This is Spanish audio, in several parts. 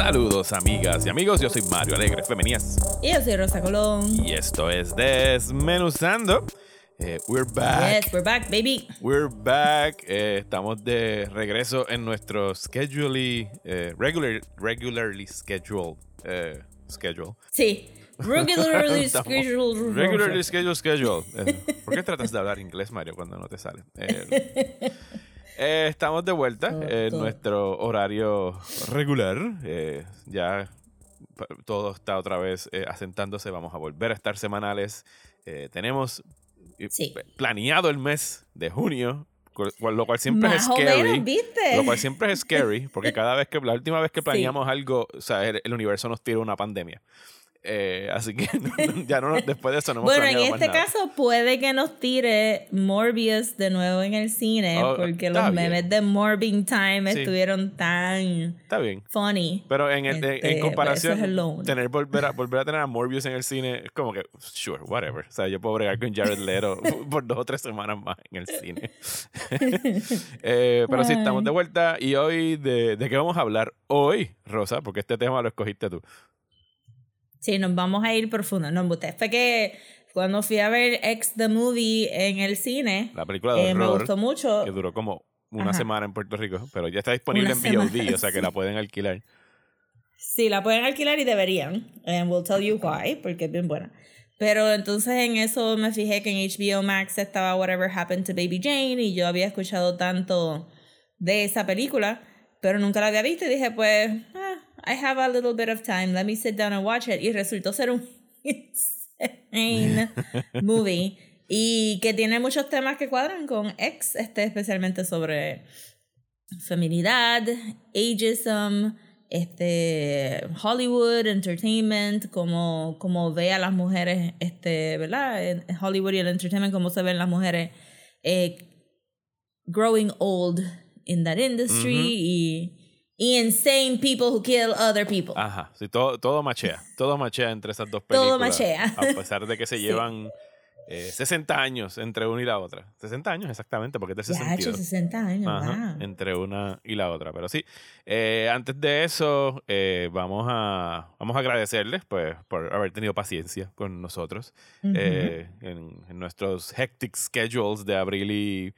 Saludos amigas y amigos, yo soy Mario Alegre Femenías Y yo soy Rosa Colón. y esto es Desmenuzando. Eh, we're back. Yes, we're back, baby. We're back. Eh, estamos de regreso en nuestro schedulely, eh, regular, regularly scheduled schedule. Sí. Regularly scheduled. Regularly scheduled schedule. ¿Por qué tratas de hablar inglés, Mario, cuando no te sale? Eh, eh, estamos de vuelta en todo. nuestro horario regular. Eh, ya todo está otra vez eh, asentándose. Vamos a volver a estar semanales. Eh, tenemos eh, Sí. planeado el mes de junio, lo cual siempre es Más o scary. menos, ¿viste? Lo cual siempre es scary, porque cada vez que, la última vez que planeamos algo, o sea, el, el universo nos tira una pandemia. Eh, así que ya no, después de eso no hemos Bueno, en más este nada. caso puede que nos tire Morbius de nuevo en el cine, Oh, porque los bien. memes de Morbing Time Sí. estuvieron tan Está bien. funny. Pero en, el- Este, en comparación, es tener volver a, volver a tener a Morbius en el cine es como que, sure, whatever. O sea, yo puedo bregar con Jared Leto por dos o tres semanas más en el cine. Eh, pero sí, estamos de vuelta. Y hoy, de, ¿de qué vamos a hablar hoy, Rosa? Porque este tema lo escogiste tú. Sí, nos vamos a ir profundo. No, usted fue que cuando fui a ver X the Movie en el cine, La película de eh, me gustó mucho. que duró como una Ajá. semana en Puerto Rico, pero ya está disponible Una en VOD, semana, o sea que sí. la pueden alquilar. Sí, la pueden alquilar y deberían. And we'll tell you why, porque es bien buena. Pero entonces en eso me fijé que en HBO Max estaba Whatever Happened to Baby Jane y yo había escuchado tanto de esa película, pero nunca la había visto y dije, pues, ah, I have a little bit of time, let me sit down and watch it. Y resultó ser un insane movie y que tiene muchos temas que cuadran con X, este, especialmente sobre feminidad, ageism, este, Hollywood, entertainment, como, como ve a las mujeres, este, ¿verdad? En Hollywood y el entertainment, cómo se ven las mujeres eh, growing old in that industry y insane people who kill other people. Ajá, sí, todo, todo machea. Todo machea entre esas dos películas. Todo machea. A pesar de que se llevan eh, 60 años entre una y la otra. 60 años exactamente, porque es hecho 62. 60 años, Ajá, wow. entre una y la otra. Pero sí, eh, antes de eso, eh, vamos, a, vamos a agradecerles pues, por haber tenido paciencia con nosotros eh, en, en nuestros hectic schedules de abril y,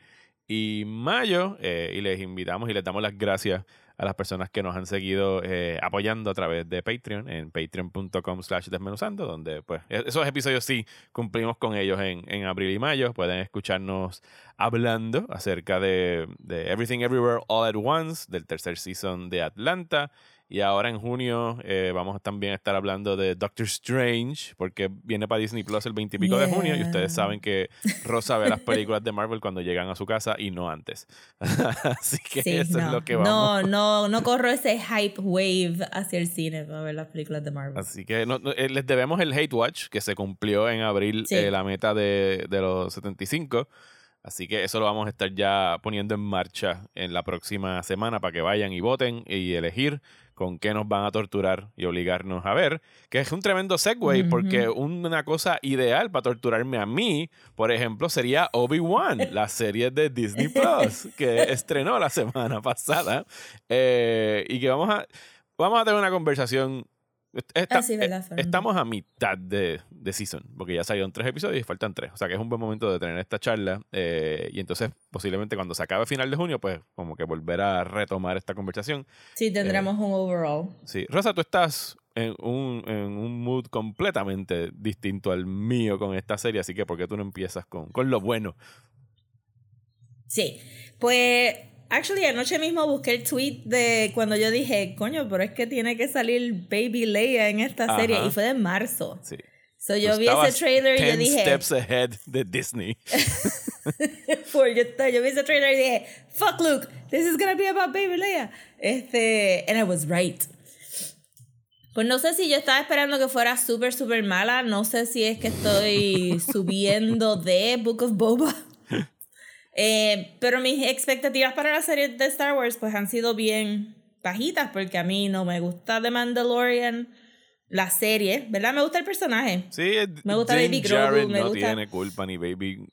y mayo. eh, y les invitamos y les damos las gracias a las personas que nos han seguido eh, apoyando a través de Patreon, en patreon.com slash desmenuzando, donde pues e- esos episodios sí cumplimos con ellos en, en abril y mayo. Pueden escucharnos hablando acerca de, de Everything Everywhere All at Once, del tercer season de Atlanta. Y ahora en junio eh, vamos también a estar hablando de Doctor Strange, porque viene para Disney Plus el 20 y pico de junio. Y ustedes saben que Rosa ve las películas de Marvel cuando llegan a su casa y no antes. Así que Sí, eso no, es lo que vamos. no, no, no corro ese hype wave hacia el cine para ver las películas de Marvel. Así que no- no, eh, les debemos el Hate Watch, que se cumplió en abril Sí. eh, la meta de, de los 75. Así que eso lo vamos a estar ya poniendo en marcha en la próxima semana para que vayan y voten y elegir con qué nos van a torturar y obligarnos a ver. Que es un tremendo segue, porque una cosa ideal para torturarme a mí, por ejemplo, sería Obi-Wan, la serie de Disney Plus, que estrenó la semana pasada. eh, y que vamos a, vamos a tener una conversación. Esta- Ah, sí, verdad, eh, estamos a mitad de, de season, porque ya salieron tres episodios y faltan tres. O sea que es un buen momento de tener esta charla. eh, y entonces, posiblemente cuando se acabe final de junio, pues como que volver a retomar esta conversación. Sí, tendremos un overall. Sí. Rosa, tú estás en un, en un mood completamente distinto al mío con esta serie, así que ¿por qué tú no empiezas con, con lo bueno? Sí, pues, actually, anoche mismo busqué el tweet de cuando yo dije, coño, pero es que tiene que salir Baby Leia en esta serie, Ajá. y fue de marzo. Sí. So yo vi ese trailer y yo 10 dije, steps ahead de Disney. Yo, yo vi ese trailer y dije, fuck Luke, this is gonna be about Baby Leia. Este, and I was right. Pues no sé si yo estaba esperando que fuera súper, súper mala. No sé si es que estoy subiendo de Book of Boba. Eh, pero mis expectativas para la serie de Star Wars pues han sido bien bajitas porque a mí no me gusta The Mandalorian, la serie, ¿verdad? Me gusta el personaje. Sí, Me gusta Baby Grogu, me no gusta- tiene culpa ni Baby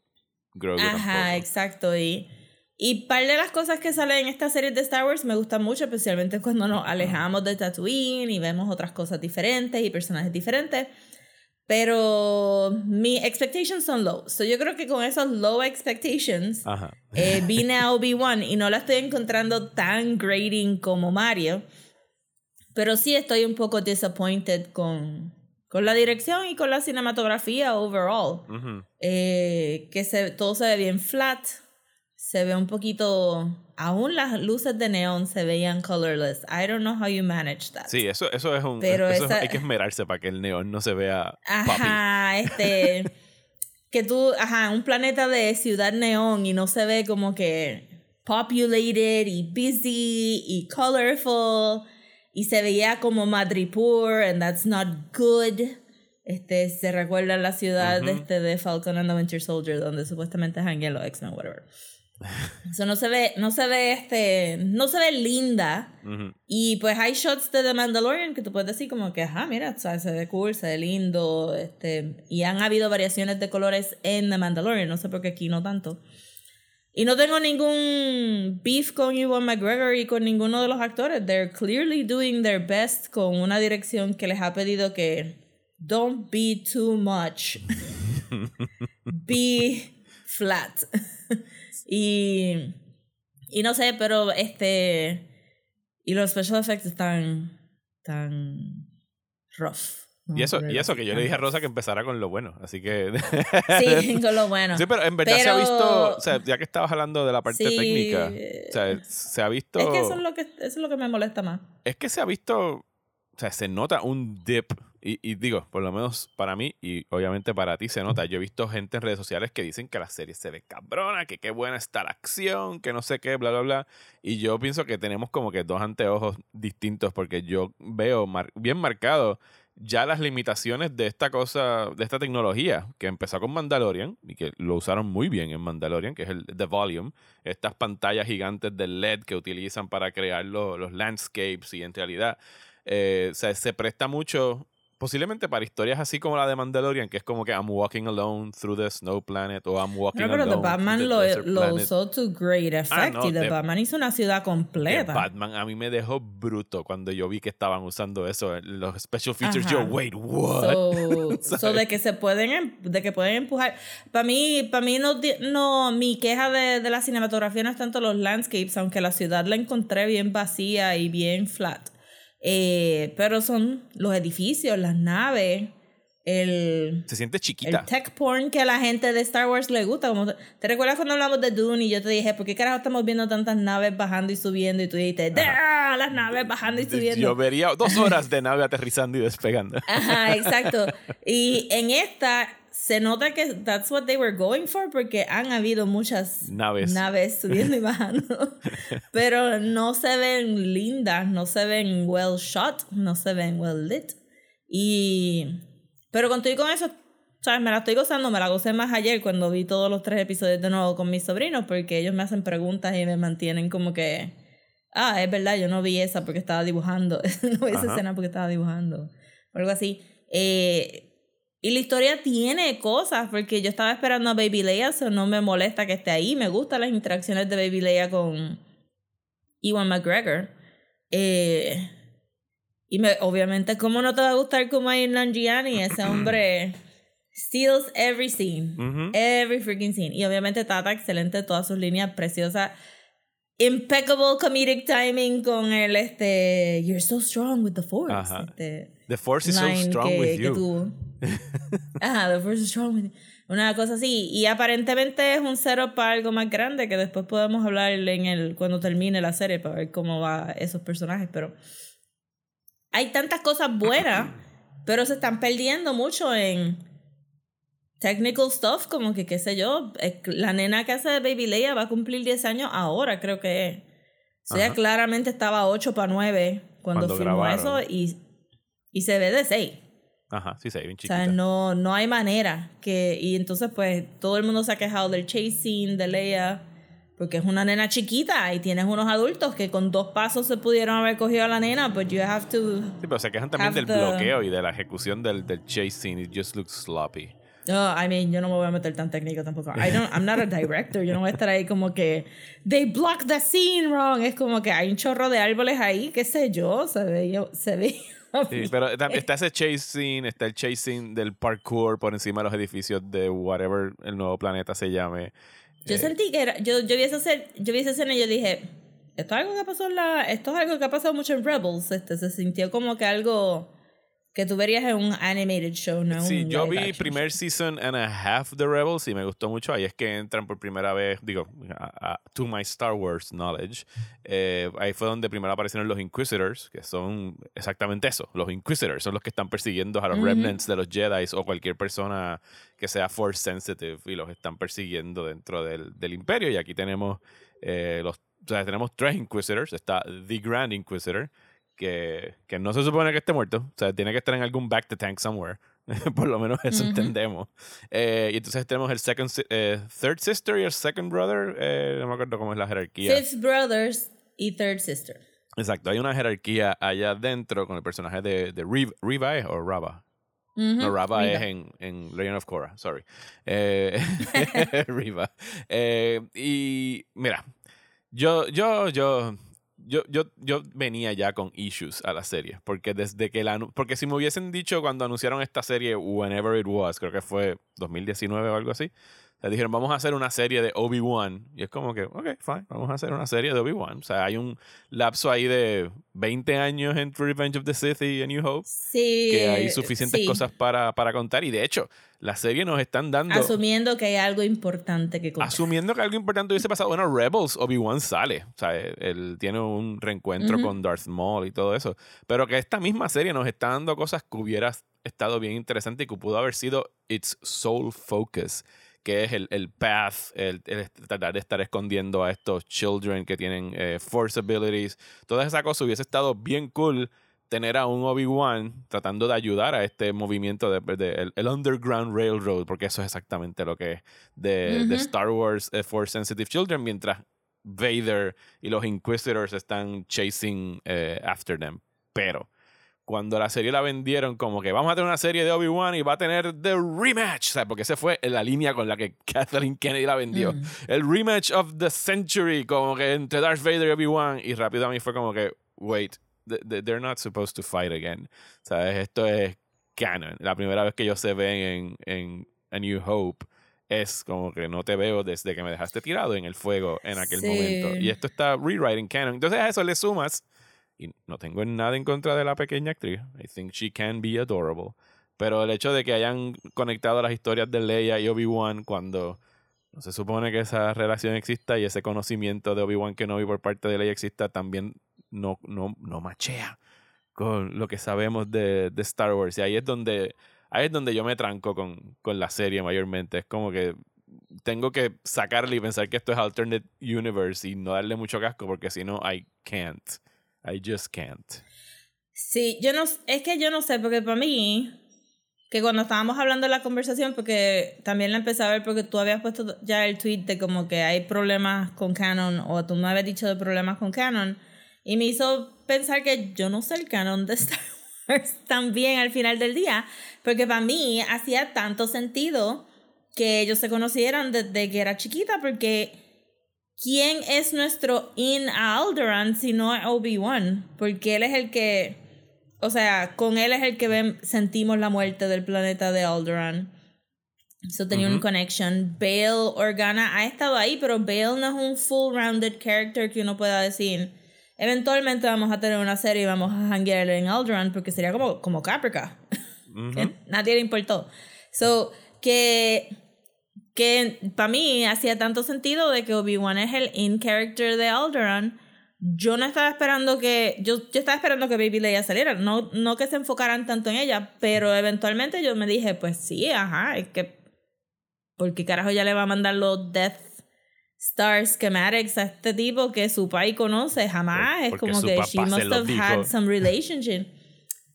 Grogu Ajá, tampoco. exacto. Y, y par de las cosas que salen en esta serie de Star Wars me gustan mucho, especialmente cuando nos alejamos de Tatooine y vemos otras cosas diferentes y personajes diferentes. Pero mis expectations son low. So yo creo que con esos low expectations eh, vine a Obi-Wan y no la estoy encontrando tan grading como Mario. Pero sí estoy un poco disappointed con, con la dirección y con la cinematografía overall. Eh, que se, todo se ve bien flat. Se ve un poquito. Aún las luces de neón se veían colorless. I don't know how you manage that. Sí, eso, eso es un. Pero eso es- esa- hay que esmerarse para que el neón no se vea papi. Ajá, este. que tú, ajá, un planeta de ciudad neón y no se ve como que populated y busy y colorful y se veía como Madripoor and that's not good. Este, se recuerda la ciudad Ujú. este, de Falcon and the Winter Soldier donde supuestamente janguean los X-Men, whatever. Eso no se ve, no se ve, este, no se ve linda. Y pues hay shots de The Mandalorian que tú puedes decir como que, ajá, mira, o sea, se ve cool, se ve lindo, este, y han habido variaciones de colores en The Mandalorian, no sé por qué aquí no tanto. Y no tengo ningún beef con Ewan McGregor y con ninguno de los actores. They're clearly doing their best con una dirección que les ha pedido que don't be too much. be flat. y, y no sé, pero este... Y los special effects están tan rough. Y eso, y eso que yo le dije a Rosa que empezara con lo bueno. Así que. Sí, con lo bueno. Sí, pero en verdad se ha visto. O sea, ya que estabas hablando de la parte Sí. técnica. O sea, se ha visto. Es que eso es lo que, eso es lo que me molesta más. es que se ha visto, o sea, se nota un dip. Y, y digo, por lo menos para mí y obviamente para ti se nota. Yo he visto gente en redes sociales que dicen que la serie se ve cabrona, que qué buena está la acción, que no sé qué, bla, bla, bla. Y yo pienso que tenemos como que dos anteojos distintos porque yo veo mar- bien marcado ya las limitaciones de esta cosa, de esta tecnología que empezó con Mandalorian y que lo usaron muy bien en Mandalorian, que es el The Volume, estas pantallas gigantes de LED que utilizan para crear lo- los landscapes y en realidad eh, o sea, se presta mucho posiblemente para historias así como la de Mandalorian, que es como que I'm walking alone through the snow planet o I'm walking No, pero alone The Batman through the lo, desert lo usó to great effect no, y The The- Batman hizo una ciudad completa. Batman a mí me dejó bruto cuando yo vi que estaban usando eso, en los special features. Yo, Ajá. wait, what? So, so de que se pueden em- de que pueden empujar para mí para mí no no mi queja de, de la cinematografía no es tanto los landscapes aunque la ciudad la encontré bien vacía y bien flat Eh, pero son los edificios las naves el Se siente el chiquita. tech porn que a la gente de Star Wars le gusta. Como, ¿Te recuerdas cuando hablamos de Dune y yo te dije, ¿por qué carajo estamos viendo tantas naves bajando y subiendo? Y tú dijiste, ¡Ah! las naves bajando y subiendo. Yo vería dos horas de nave aterrizando y despegando. Ajá, exacto. Y en esta se nota que that's what they were going for porque han habido muchas Naves. naves subiendo y bajando. Pero no se ven lindas, no se ven well shot, no se ven well lit. Y pero con todo y con eso, ¿sabes? Me la estoy gozando, me la gocé más ayer cuando vi todos los tres episodios de nuevo con mis sobrinos porque ellos me hacen preguntas y me mantienen como que ah, es verdad, yo no vi esa porque estaba dibujando, no vi esa Ajá. escena porque estaba dibujando, o algo así. Eh, y la historia tiene cosas, porque yo estaba esperando a Baby Leia, eso no me molesta que esté ahí, me gustan las interacciones de Baby Leia con Ewan McGregor. Eh, y me, obviamente, ¿cómo no te va a gustar Kumail Nanjiani? Ese hombre steals every scene. Every freaking scene. Y obviamente Tata, excelente, todas sus líneas preciosas. Impeccable comedic timing con el este You're so strong with the force. Este, The force is so strong que, with que you. Ajá, the force is strong with you. Una cosa así. Y aparentemente es un setup para algo más grande que después podemos hablar en el, cuando termine la serie para ver cómo va esos personajes. Pero hay tantas cosas buenas, pero se están perdiendo mucho en technical stuff, como que qué sé yo. eh, La nena que hace de Baby Leia va a cumplir 10 años ahora, creo que es. O sea, Ajá. claramente estaba 8 para 9 cuando, Cuando filmó grabaron. eso y Y se ve de 6. Ajá, sí, sí, bien O chiquita. sea, no, no hay manera que... Y entonces, pues, todo el mundo se ha quejado del chase scene de Leia, porque es una nena chiquita y tienes unos adultos que con dos pasos se pudieron haber cogido a la nena, but you have to... Sí, pero se quejan también del the- bloqueo y de la ejecución del, del chase scene. It just looks sloppy. No, I mean, yo no me voy a meter tan técnico tampoco. I don't, I'm not a director. Yo no voy a estar ahí como que they blocked the scene wrong. Es como que hay un chorro de árboles ahí, qué sé yo, se ve, se ve. Sí, pero tam- está ese chase scene, está el chase scene del parkour por encima de los edificios de whatever el nuevo planeta se llame. Yo sentí que era, yo, yo vi esa escena, yo vi esa escena y yo dije, esto es algo que pasó en la, esto es algo que ha pasado mucho en Rebels, este, se sintió como que algo que tú verías en un animated show, no Sí, un yo vi action primer season and a half de Rebels y me gustó mucho. Ahí es que entran por primera vez, digo, a- a- to my Star Wars knowledge. eh, ahí fue donde primero aparecieron los Inquisitors, que son exactamente eso. Los Inquisitors son los que están persiguiendo a los Ujú. remnants de los Jedi o cualquier persona que sea Force sensitive y los están persiguiendo dentro del, del Imperio. Y aquí tenemos eh, los. O sea, tenemos tres Inquisitors. Está The Grand Inquisitor, que, que no se supone que esté muerto. O sea, tiene que estar en algún back to tank somewhere. Por lo menos eso Ujú. entendemos. Eh, y entonces tenemos el second, eh, third sister y el second brother. eh, no me acuerdo cómo es la jerarquía. Fifth Brothers y Third Sister. Exacto, hay una jerarquía allá adentro con el personaje de, de ¿es? o Rava. No, Rava Riva. es en, en Legend of Korra, sorry. Eh, Riva. Y mira, yo, yo, yo, yo, yo, yo venía ya con issues a la serie. Porque desde que la porque si me hubiesen dicho cuando anunciaron esta serie, whenever it was, creo que fue 2019 o algo así. Le dijeron, vamos a hacer una serie de Obi-Wan. Y es como que, ok, fine, vamos a hacer una serie de Obi-Wan. O sea, hay un lapso ahí de 20 años entre Revenge of the Sith y A New Hope Sí. que hay suficientes sí. cosas para, para contar. Y de hecho, la serie nos están dando. Asumiendo que hay algo importante que contar. asumiendo que algo importante hubiese pasado. Bueno, Rebels, Obi-Wan sale. O sea, él, él tiene un reencuentro Ujú. con Darth Maul y todo eso. Pero que esta misma serie nos está dando cosas que hubiera estado bien interesante y que pudo haber sido its sole focus. Que es el, el path, el, el tratar de estar escondiendo a estos children que tienen eh, force abilities. Toda esa cosa hubiese estado bien cool tener a un Obi-Wan tratando de ayudar a este movimiento de, de- el, el Underground Railroad, porque eso es exactamente lo que es de. Star Wars eh, for Sensitive Children, mientras Vader y los Inquisitors están chasing eh, after them. Pero cuando la serie la vendieron como que vamos a tener una serie de Obi-Wan y va a tener The Rematch, sea, porque esa fue la línea con la que Kathleen Kennedy la vendió. Mm. El Rematch of the Century, como que entre Darth Vader y Obi-Wan, y rápido a mí fue como que, wait, th- th- they're not supposed to fight again. ¿Sabes? Esto es canon. La primera vez que ellos se ven en, en A New Hope es como que no te veo desde que me dejaste tirado en el fuego en aquel Sí. momento. Y esto está rewriting canon. Entonces a eso le sumas, y no tengo nada en contra de la pequeña actriz. I think she can be adorable. Pero el hecho de que hayan conectado las historias de Leia y Obi-Wan cuando no se supone que esa relación exista y ese conocimiento de Obi-Wan Kenobi por parte de Leia exista también no, no, no machea con lo que sabemos de, de Star Wars. Y ahí es donde, ahí es donde yo me tranco con, con la serie mayormente. Es como que tengo que sacarle y pensar que esto es alternate universe y no darle mucho casco porque si no, I can't. I just can't. Sí, yo no, es que yo no sé, porque para mí, que cuando estábamos hablando de la conversación, porque también la empecé a ver porque tú habías puesto ya el tweet de como que hay problemas con Canon, o tú me habías dicho de problemas con Canon, y me hizo pensar que yo no sé el canon de Star Wars también al final del día, porque para mí hacía tanto sentido que ellos se conocieran desde que era chiquita, porque ¿quién es nuestro in a Alderaan si no es Obi-Wan? Porque él es el que, o sea, con él es el que ven- sentimos la muerte del planeta de Alderaan. Eso tenía un Ujú. connection. Bale Organa ha estado ahí, pero Bale no es un full-rounded character que uno pueda decir. Eventualmente vamos a tener una serie y vamos a hanguear en Alderaan porque sería como, como Caprica. Ujú. que nadie le importó. So, que, que para mí hacía tanto sentido de que Obi-Wan es el in character de Alderaan. Yo no estaba esperando que. Yo, yo estaba esperando que Baby Leia saliera. No, no que se enfocaran tanto en ella, pero eventualmente yo me dije, pues sí, ajá, es que. ¿Por qué carajo ya le va a mandar los Death Star schematics a este tipo que su pai conoce? Jamás. Por- es porque como que she must have dijo. had some relationship.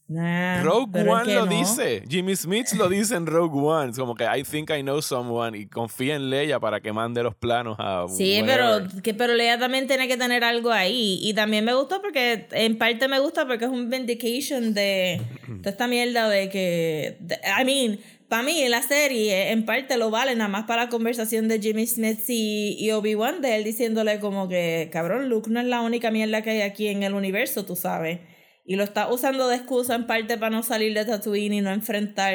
Nah, Rogue es One que lo no. dice. Jimmy Smith lo dice en Rogue One. Es como que I think I know someone y confía en Leia para que mande los planos a. Sí, whatever. pero, que, pero Leia también tiene que tener algo ahí. Y también me gustó porque, en parte me gusta porque es un vindication de toda esta mierda de que. de- I mean, para mí la serie en parte lo vale nada más para la conversación de Jimmy Smith y, y Obi-Wan, de él diciéndole como que, cabrón, Luke no es la única mierda que hay aquí en el universo, tú sabes. Y lo está usando de excusa en parte para no salir de Tatooine y no enfrentar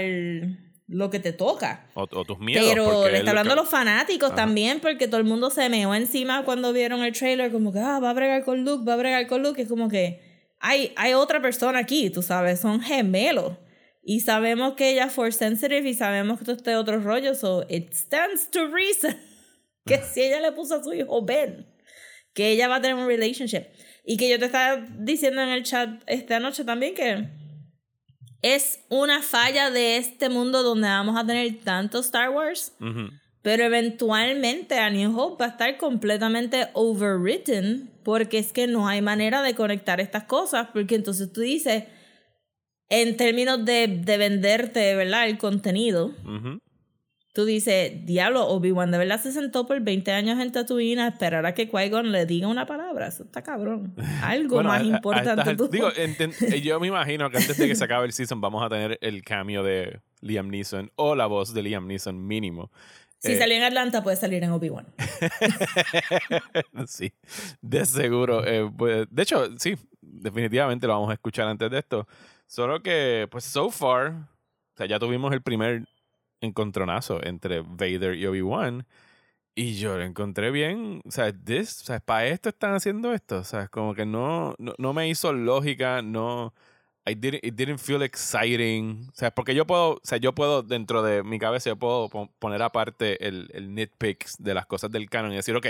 lo que te toca. O, o tus miedos. Pero le está hablando a los fanáticos también, porque todo el mundo se meó encima cuando vieron el trailer, como que, ah, va a bregar con Luke, va a bregar con Luke. Es como que hay, hay otra persona aquí, tú sabes, son gemelos. Y sabemos que ella es force sensitive y sabemos que todo este otro rollo, so it stands to reason que si ella le puso a su hijo Ben, que ella va a tener un relationship. Y que yo te estaba diciendo en el chat esta noche también que es una falla de este mundo donde vamos a tener tanto Star Wars, Ujú. pero eventualmente A New Hope va a estar completamente overwritten porque es que no hay manera de conectar estas cosas, porque entonces tú dices, en términos de, de venderte, ¿verdad? El contenido. Tú dices, diablo, Obi-Wan de verdad se sentó por 20 años en Tatooine a esperar a que Qui-Gon le diga una palabra. Eso está cabrón. Algo Bueno, más a- a- a importante. estas digo, enten- eh, yo me imagino que antes de que se acabe el season vamos a tener el cameo de Liam Neeson o la voz de Liam Neeson mínimo. si eh, salió en Atlanta, puede salir en Obi-Wan. sí, de seguro. eh, pues, de hecho, sí, definitivamente lo vamos a escuchar antes de esto. Solo que, pues, so far, o sea, ya tuvimos el primer encontronazo entre Vader y Obi-Wan. Y yo lo encontré bien. O sea, this, o sea, para esto están haciendo esto. O sea, como que no, no, no me hizo lógica, no. I didn't, it didn't feel exciting. O sea, porque yo puedo, o sea, yo puedo, dentro de mi cabeza, yo puedo po- poner aparte el, el nitpicks de las cosas del canon y decir, ok,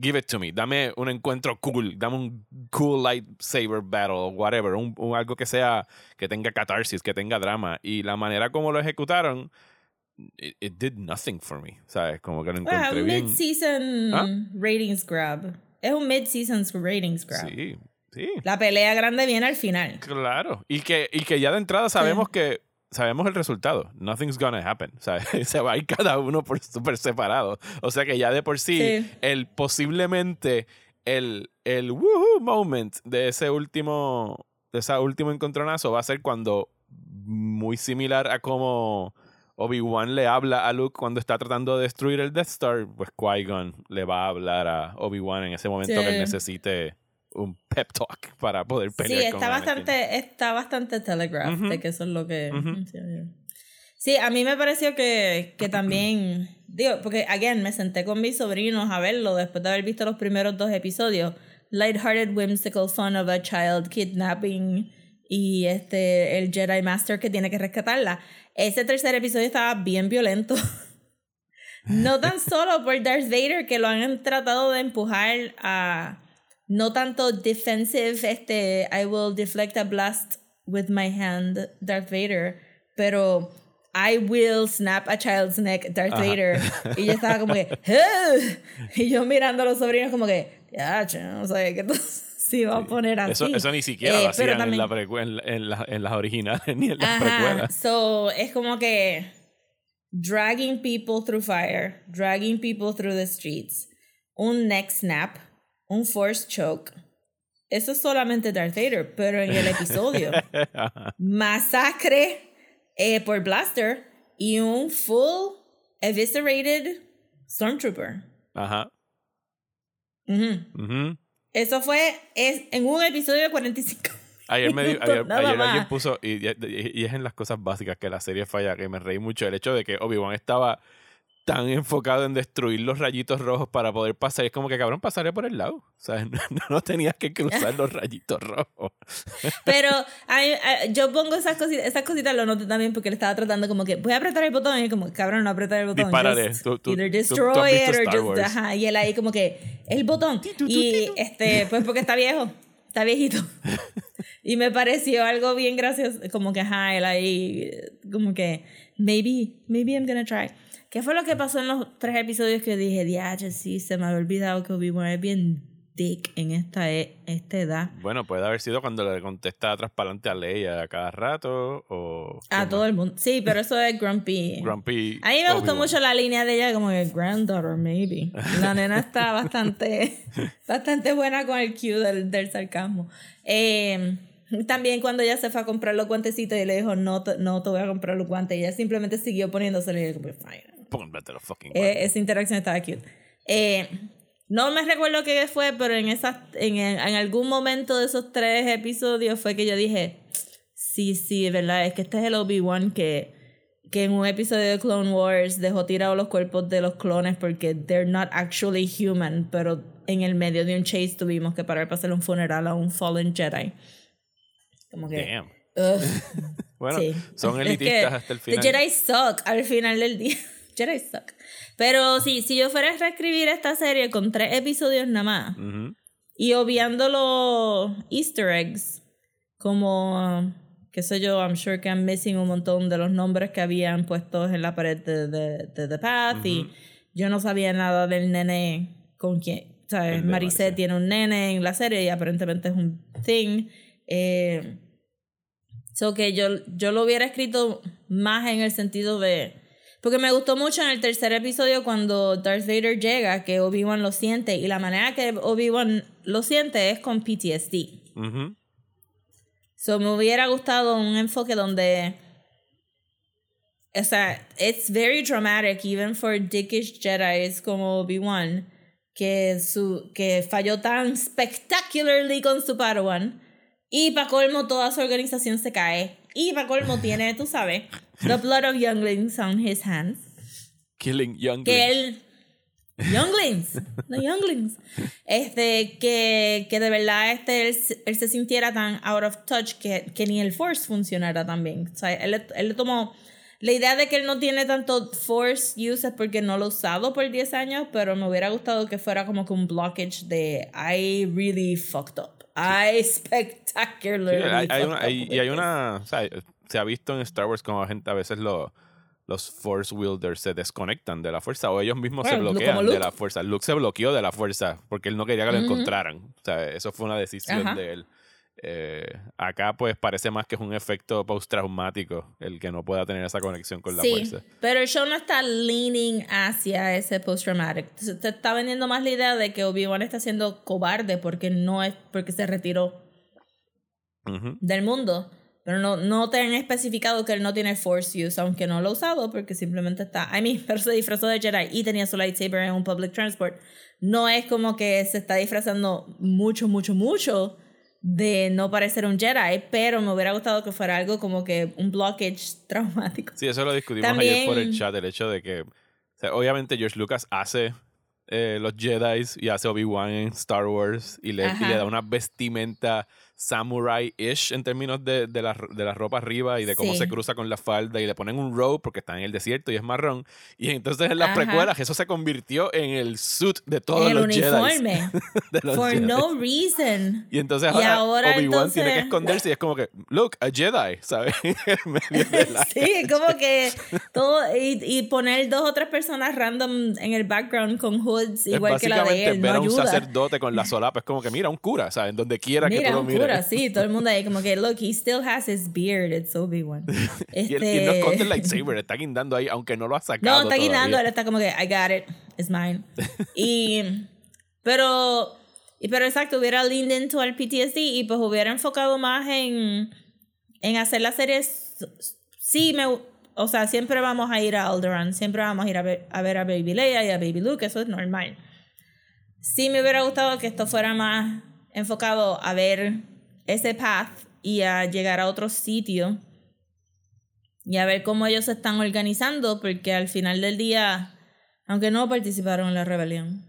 give it to me. Dame un encuentro cool. Dame un cool lightsaber battle, whatever. Un, un algo que sea, que tenga catarsis, que tenga drama. Y la manera como lo ejecutaron, it, it did nothing for me. ¿Sabes? Como que lo Ah, encontré un bien. mid-season ¿Ah? ratings grab. Es un mid-season ratings grab. Sí, sí. La pelea grande viene al final. Claro. Y que, y que ya de entrada sabemos que sabemos el resultado. Nothing's gonna happen. O sea, se va a ir cada uno por súper separado. O sea que ya de por sí, Sí. el posiblemente el, el woohoo moment de ese último, de ese último encontronazo va a ser cuando muy similar a como Obi-Wan le habla a Luke cuando está tratando de destruir el Death Star, pues Qui-Gon le va a hablar a Obi-Wan en ese momento que él Sí. necesite un pep talk para poder Sí, pelear con está Anakin. bastante, está bastante telegraphed Ujú. de que eso es lo que... Sí, Sí, a mí me pareció que, que también, digo, porque, again, me senté con mis sobrinos a verlo después de haber visto los primeros dos episodios. Lighthearted, whimsical fun of a child kidnapping y este, el Jedi Master que tiene que rescatarla. Ese tercer episodio estaba bien violento. No tan solo por Darth Vader, que lo han tratado de empujar a no tanto defensive, este, I will deflect a blast with my hand, Darth Vader, pero I will snap a child's neck, Darth Ajá. Vader. Y yo estaba como que, "Ugh". y yo mirando a los sobrinos como que, ya, que iba a poner así. Eso, eso ni siquiera Eh, lo hacían en, también- la precue- en, en la- en las originales ni en las Ajá, precuelas. so es como que dragging people through fire, dragging people through the streets, un neck snap, un force choke. Eso es solamente Darth Vader, pero en el episodio, masacre eh, por blaster y un full eviscerated stormtrooper. Ajá. Ujú. Eso fue es, en un episodio de 45. Ayer, me di- ayer, ayer alguien puso, y, y- y es en las cosas básicas que la serie falla, que me reí mucho, el hecho de que Obi-Wan estaba tan enfocado en destruir los rayitos rojos para poder pasar. Es como que, cabrón, pasaré por el lado. O sea, no, no tenías que cruzar los rayitos rojos. Pero mí- a- yo pongo esas cositas, esas cositas lo noté también porque le estaba tratando como que voy a apretar el botón y como cabrón no apretar el botón. Dispárale. just Tú- tú- either tú- tú destroy visto it or Star just Wars. ajá, y él ahí como que el botón y este pues porque está viejo, está viejito. y me pareció algo bien gracioso, como que ajá, él ahí como que maybe maybe I'm gonna try. ¿Qué fue lo que pasó en los tres episodios que dije, diache, sí, se me había olvidado que Obi-Wan es bien dick en esta, e- esta edad. Bueno, puede haber sido cuando le contesta transparente a Leia a cada rato o... A todo el mundo. Sí, pero eso es grumpy. Grumpy. A mí me gustó mucho la línea de ella como que granddaughter, maybe. La nena está bastante, bastante buena con el cue del, del sarcasmo. Eh, también cuando ella se fue a comprar los guantecitos y le dijo, no no te voy a comprar los guantes, ella simplemente siguió poniéndoselo y yo como, fine. Los fucking Eh, esa interacción estaba cute. Eh, no me recuerdo qué fue, pero en, esas, en, en algún momento de esos tres episodios fue que yo dije, sí, sí, verdad, es que este es el Obi-Wan que, que en un episodio de Clone Wars dejó tirados los cuerpos de los clones porque they're not actually human, pero en el medio de un chase tuvimos que parar para hacer un funeral a un fallen Jedi. Como que... Damn. Bueno, Sí. son Es que elitistas hasta el final. The Jedi suck al final del día. Jedi suck. Pero sí, si yo fuera a reescribir esta serie con tres episodios nada más Ujú. y obviando los easter eggs, como, qué sé yo, I'm sure que I'm missing un montón de los nombres que habían puestos en la pared de, de- de The Path y yo no sabía nada del nene con quien, ¿sabes? Maricé. tiene un nene en la serie y aparentemente es un thing. Eh, So que yo, yo lo hubiera escrito más en el sentido de... Porque me gustó mucho en el tercer episodio cuando Darth Vader llega, que Obi-Wan lo siente, y la manera que Obi-Wan lo siente es con PTSD. So me hubiera gustado un enfoque donde... O sea, it's very dramatic even for dickish Jedi's como Obi-Wan, que, su, que falló tan spectacularly con su Padawan. Y para colmo, toda su organización se cae. Y para colmo, tiene, tú sabes, the blood of younglings on his hands. Killing young. Que él. Younglings, the younglings. Este, que, que de verdad este, él, él se sintiera tan out of touch que, que ni el Force funcionara tan bien. O sea, él, él tomó. La idea de que él no tiene tanto Force use es porque no lo ha usado por 10 años, pero me hubiera gustado que fuera como que un blockage de I really fucked up. I Sí, spectacularly hay, hay fucked una, up hay- y hay una. o sea, se ha visto en Star Wars como gente a veces lo- los Force Wielders se desconectan de la fuerza o ellos mismos se Bueno, bloquean de la fuerza. Luke se bloqueó de la fuerza porque él no quería que lo encontraran. O sea, eso fue una decisión Ajá. de él. Eh, acá, pues parece más que es un efecto postraumático el que no pueda tener esa conexión con la sí, fuerza. pero el show no está leaning hacia ese post-traumatic. Se- Te está vendiendo más la idea de que Obi-Wan está siendo cobarde porque no es porque se retiró del mundo. Pero no, no te han especificado que él no tiene Force Use, aunque no lo ha usado porque simplemente está. I mean, pero se disfrazó de Jedi y tenía su lightsaber en un public transport. No es como que se está disfrazando mucho, mucho, mucho de no parecer un Jedi, pero me hubiera gustado que fuera algo como que un blockage traumático. Sí, eso lo discutimos ayer por el También- chat, el hecho de que, o sea, obviamente George Lucas hace eh, los Jedi y hace Obi-Wan en Star Wars y le, y Ajá. le da una vestimenta samurai-ish en términos de, de, la, de la ropa arriba y de cómo Sí. se cruza con la falda y le ponen un robe porque está en el desierto y es marrón. Y entonces en las Ajá. precuelas eso se convirtió en el suit de todos el los uniforme. Jedi. de los For Jedis. no reason. Y entonces Y ahora, ahora, Obi-Wan tiene que esconderse y es como que, look, a Jedi, ¿sabes? Sí, es como que todo y, y poner dos o tres personas random en el background con hoods Es igual que la de básicamente él, no ver a un ayuda. sacerdote con la solapa. Es como que mira, un cura, ¿sabes? En donde quiera que tú lo mires. Cura, sí, todo el mundo ahí como que, look, he still has his beard, it's Obi-Wan. Y, él, Este- y no esconde el lightsaber, está guindando ahí, aunque no lo ha sacado. No, está guinando, él todavía. está como que, I got it, it's mine. Y, pero, pero exacto, hubiera leaned into el PTSD y pues hubiera enfocado más en, en hacer la serie. Sí, me, o sea, siempre vamos a ir a Alderaan, siempre vamos a ir a ver, a ver a Baby Leia y a Baby Luke, eso es normal. Sí me hubiera gustado que esto fuera más enfocado a ver ese path y a llegar a otro sitio y a ver cómo ellos se están organizando, porque al final del día, aunque no participaron en la rebelión,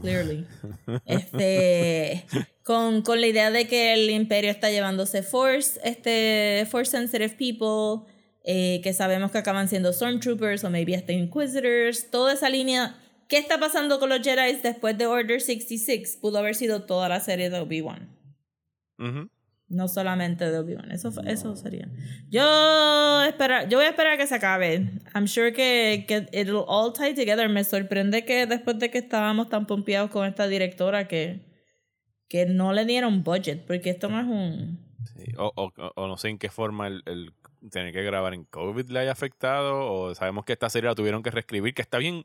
clearly, este, con, con la idea de que el imperio está llevándose force, este, force sensitive people, eh, que sabemos que acaban siendo stormtroopers o maybe hasta inquisitors, toda esa línea. ¿Qué está pasando con los Jedi después de Order 66? Pudo haber sido toda la serie de Obi-Wan. Ujú. No solamente de Obi-Wan. Eso, eso sería. Yo, espera, yo voy a esperar a que se acabe. I'm sure que, que it'll all tie together. Me sorprende que después de que estábamos tan pompeados con esta directora que, que no le dieron budget, porque esto no es un... Sí, O, o, o no sé en qué forma el, el tener que grabar en COVID le haya afectado, o sabemos que esta serie la tuvieron que reescribir, que está bien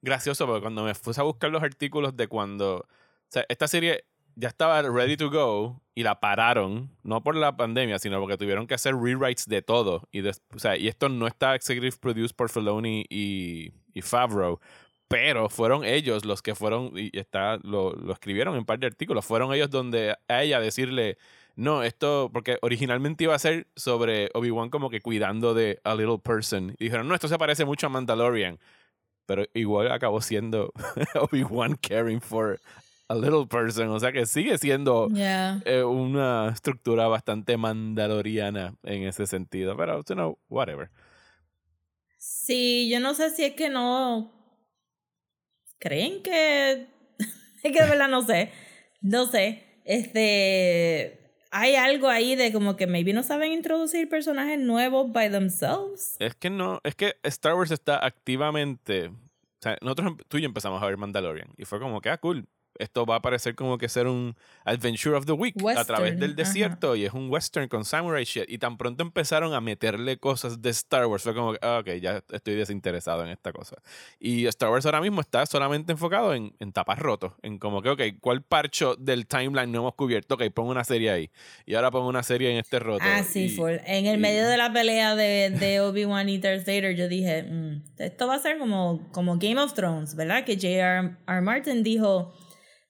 gracioso, porque cuando me puse a buscar los artículos de cuando. O sea, esta serie ya estaba ready to go y la pararon, no por la pandemia, sino porque tuvieron que hacer rewrites de todo. Y, o sea, y esto no está executive produced por Filoni y, y Favreau. Pero fueron ellos los que fueron, y está, lo, lo escribieron en un par de artículos, fueron ellos donde a ella decirle, no, esto, porque originalmente iba a ser sobre Obi-Wan como que cuidando de a little person. Y dijeron, no, esto se parece mucho a Mandalorian. Pero igual acabó siendo Obi-Wan caring for a little person. O sea que sigue siendo Yeah. eh, una estructura bastante mandaloriana en ese sentido. Pero, you know, whatever. Sí, yo no sé si es que no creen que es que de verdad no sé. No sé. Este hay algo ahí de como que maybe no saben introducir personajes nuevos by themselves. Es que no, es que Star Wars está activamente. O sea, nosotros, em- tú y yo empezamos a ver Mandalorian. Y fue como que, ah, cool. Esto va a parecer como que ser un Adventure of the Week a través Western, del ajá. desierto. Y es un western con samurai shit. Y tan pronto empezaron a meterle cosas de Star Wars. Fue como que, ah, ok, ya estoy desinteresado en esta cosa. Y Star Wars ahora mismo está solamente enfocado en, en tapas rotos. En como que, ok, ¿cuál parcho del timeline no hemos cubierto? Ok, pongo una serie ahí. Y ahora pongo una serie en este roto. Ah, sí, y- full. En el y- medio de la pelea de, de Obi-Wan y Darth Vader, yo dije, "Mm, esto va a ser como, como Game of Thrones, ¿verdad? Que J.R. R. Martin dijo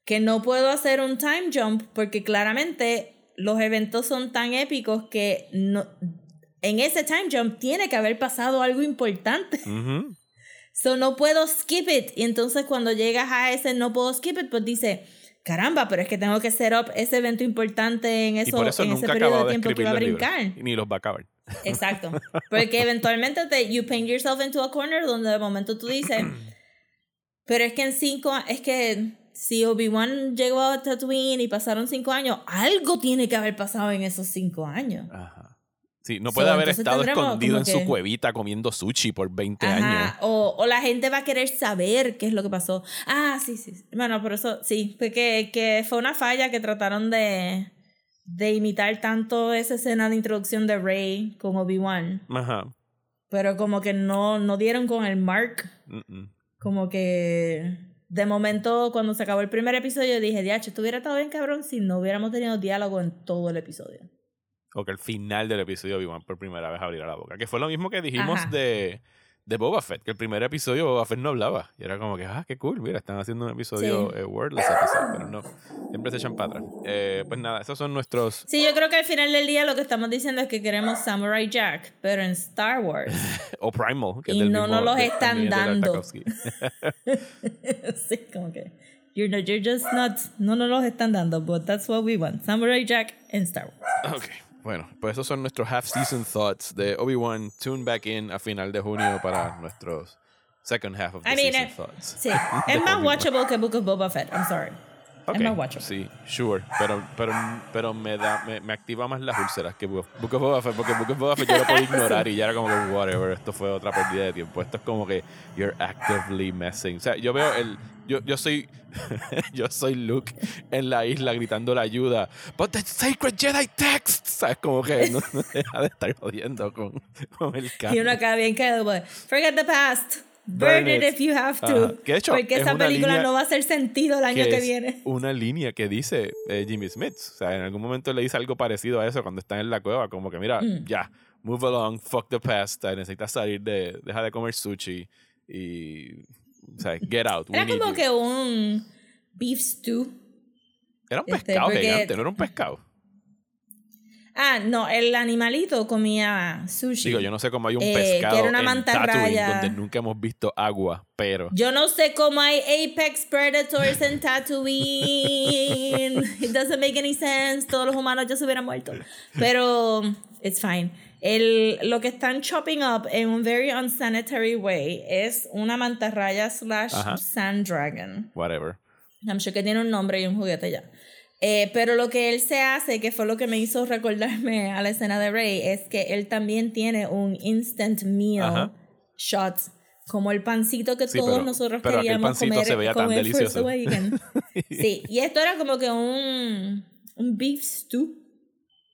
que no puedo hacer un time jump porque claramente los eventos son tan épicos que no, en ese time jump tiene que haber pasado algo importante. So no puedo skip it. Y entonces cuando llegas a ese no puedo skip it, pues dice, caramba, pero es que tengo que set up ese evento importante en, Y eso, por eso en ese periodo de de tiempo que iba a los libros. brincar. Ni los va a acabar. Exacto. Porque eventualmente te, you paint yourself into a corner donde de momento tú dices, pero es que en cinco, es que si Obi-Wan llegó a Tatooine y pasaron cinco años, algo tiene que haber pasado en esos cinco años. Ajá. Sí, no So, puede haber estado escondido en su cuevita comiendo sushi por 20 años. O, o la gente va a querer saber qué es lo que pasó. Ah, sí, sí. sí. Bueno, por eso, sí, fue que, que fue una falla que trataron de, de imitar tanto esa escena de introducción de Rey con Obi-Wan. Ajá. Pero como que no, no dieron con el mark. Mm, mm. Como que de momento cuando se acabó el primer episodio dije, diacho, esto hubiera estado bien cabrón si no hubiéramos tenido diálogo en todo el episodio. O que al final del episodio Obi-Wan por primera vez abriera la boca. Que fue lo mismo que dijimos Ajá. de, de Boba Fett. Que el primer episodio Boba Fett no hablaba. Y era como que, ah, qué cool. Mira, están haciendo un episodio Sí. eh, wordless episode. Pero no. Siempre se echan para atrás. Eh, pues nada, esos son nuestros... Sí, yo creo que al final del día lo que estamos diciendo es que queremos Samurai Jack, pero en Star Wars. O Primal. Que es Y del no mismo- nos los están dando. Sí, como que. You're, not, you're just not. No nos los están dando, but that's what we want. Samurai Jack en Star Wars. Ok, bueno, pues esos son nuestros half-season thoughts de Obi-Wan. Tune back in a final de junio para nuestros second half of the I mean, season eh, thoughts. Sí, es más watchable que Book of Boba Fett. I'm sorry. Ok, Es más watchable. Sí, sure, pero, pero, pero me, da, me, me activa más las úlceras que Book of Boba Fett, porque Book of Boba Fett yo lo puedo ignorar y ya era como que whatever, esto fue otra pérdida de tiempo. Esto es como que you're actively messing. O sea, yo veo el... Yo, yo soy yo soy Luke en la isla gritando la ayuda. But the sacred Jedi text. ¿Sabes? Como que no, no deja de estar jodiendo con, con el Y canon. uno acá bien quedado, pues, forget the past. Burn, it. if you have to. Que hecho, porque es esa película no va a hacer sentido el año que, es viene. una línea que dice eh, Jimmy Smith. O sea, en algún momento le dice algo parecido a eso cuando está en la cueva, como que mira, Mm. ya, move along, fuck the past, necesitas salir de, deja de comer sushi y, o sea, get out. Era como you. que un beef stew. Era un este, pescado porque- gigante, no era un pescado. Ah, no, el animalito comía sushi. Digo, yo no sé cómo hay un Eh, que pescado era una en mantarraya. Tatooine donde nunca hemos visto agua, pero Yo no sé cómo hay apex predators en Tatooine. It doesn't make any sense. Todos los humanos ya se hubieran muerto. Pero it's fine. El, lo que están chopping up en un very unsanitary way es una mantarraya slash Ajá. sand dragon. whatever. I'm sure que tiene un nombre y un juguete ya. Eh, pero lo que él se hace, que fue lo que me hizo recordarme a la escena de Rey, es que él también tiene un instant meal Ajá. shot, como el pancito que Sí, todos pero- nosotros pero queríamos comer se veía tan delicioso. Sí, y esto era como que un, un beef stew.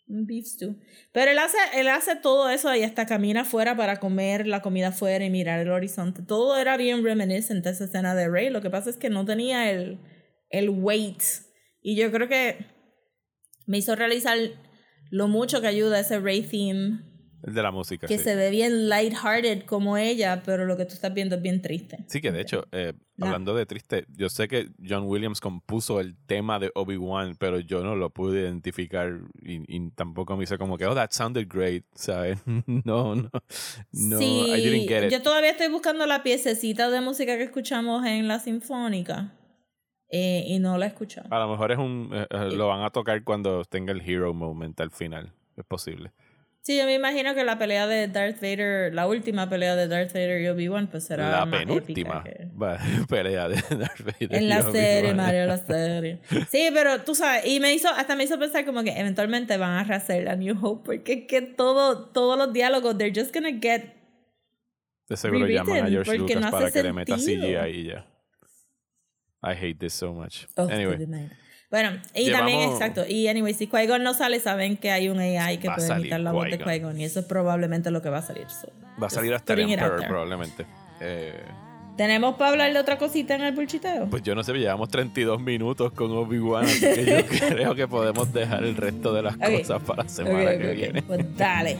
Un beef stew. Pero él hace, él hace todo eso y hasta camina afuera para comer la comida afuera y mirar el horizonte. Todo era bien reminiscent de esa escena de Ray. Lo que pasa es que no tenía el, el weight. Y yo creo que me hizo realizar lo mucho que ayuda ese Ray theme. El de la música. Que sí. se ve bien lighthearted como ella, pero lo que tú estás viendo es bien triste. Sí, que de hecho, eh, No. hablando de triste, yo sé que John Williams compuso el tema de Obi-Wan, pero yo no lo pude identificar y, y tampoco me hice como que, oh, that sounded great, ¿sabes? no, no, no, sí, I didn't get it. yo todavía estoy buscando la piececita de música que escuchamos en la sinfónica eh, y no la he escuchado. A lo mejor es un, eh, eh, lo van a tocar cuando tenga el hero moment al final, es posible. Sí, yo me imagino que la pelea de Darth Vader, la última pelea de Darth Vader y Obi-Wan, pues será la más penúltima épica que- pelea de Darth Vader. En y la Obi-Wan. serie, Mario, la serie. Sí, pero tú sabes, y me hizo, hasta me hizo pensar como que eventualmente van a rehacer la New Hope, porque es que todo, todos los diálogos, they're just gonna get De seguro llaman a George Lucas no para que le meta. CGI y ya. I hate this so much. Oh, anyway. Bueno, y también, Llevamos- exacto, y anyway, si Qui-Gon no sale, saben que hay un AI que puede imitar la voz de. Qui-Gon, y eso es probablemente lo que va a salir. so, va a salir hasta el Emperor probablemente. Eh, ¿Tenemos para hablar de otra cosita en el bulchiteo? Pues yo no sé, llevamos 32 minutos con Obi-Wan, así que yo creo que podemos dejar el resto de las Ok. cosas para la semana ok, que ok. viene. Pues dale.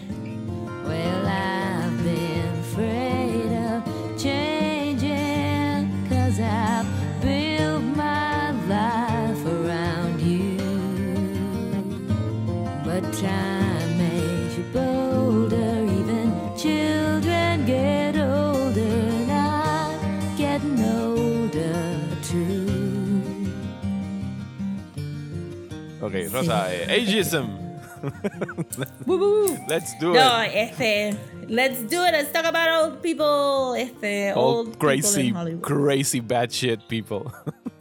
Well, Ok, Rosa, eh, ageism. Woo, woo, woo. Let's do No, it. este, let's do it. Let's talk about old people. Este, old, Old crazy, crazy bad shit people.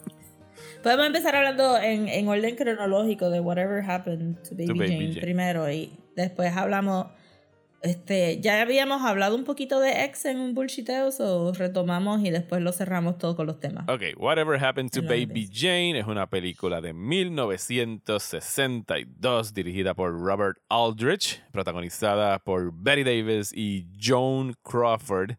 Podemos empezar hablando en, en orden cronológico de Whatever Happened to Baby, Baby Jane, Jane. primero y después hablamos. Este, ya habíamos hablado un poquito de X en un bullshiteo, o retomamos y después lo cerramos todo con los temas. Ok, Whatever Happened to En Baby Jane es una película de 1962 dirigida por Robert Aldrich, protagonizada por Betty Davis y Joan Crawford.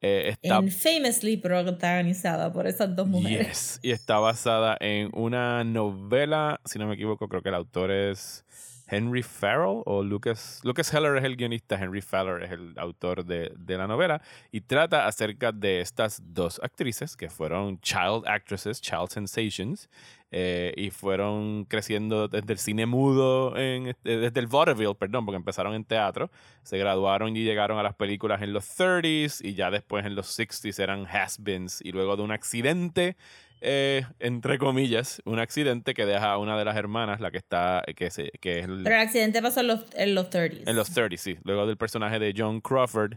Eh, está And famously protagonizada por esas dos mujeres. Yes, y está basada en una novela, si no me equivoco, creo que el autor es Henry Farrell o Lucas. Lucas Heller es el guionista, Henry Farrell es el autor de, de la novela y trata acerca de estas dos actrices que fueron child actresses, child sensations, eh, y fueron creciendo desde el cine mudo, en, eh, desde el vaudeville, perdón, porque empezaron en teatro, se graduaron y llegaron a las películas en los 30s y ya después en los 60s eran has-beens y luego de un accidente, eh, entre comillas, un accidente que deja a una de las hermanas, la que está, que, se, que es el- Pero el accidente pasó en los, en los 30s. en los 30s, sí, luego del personaje de John Crawford,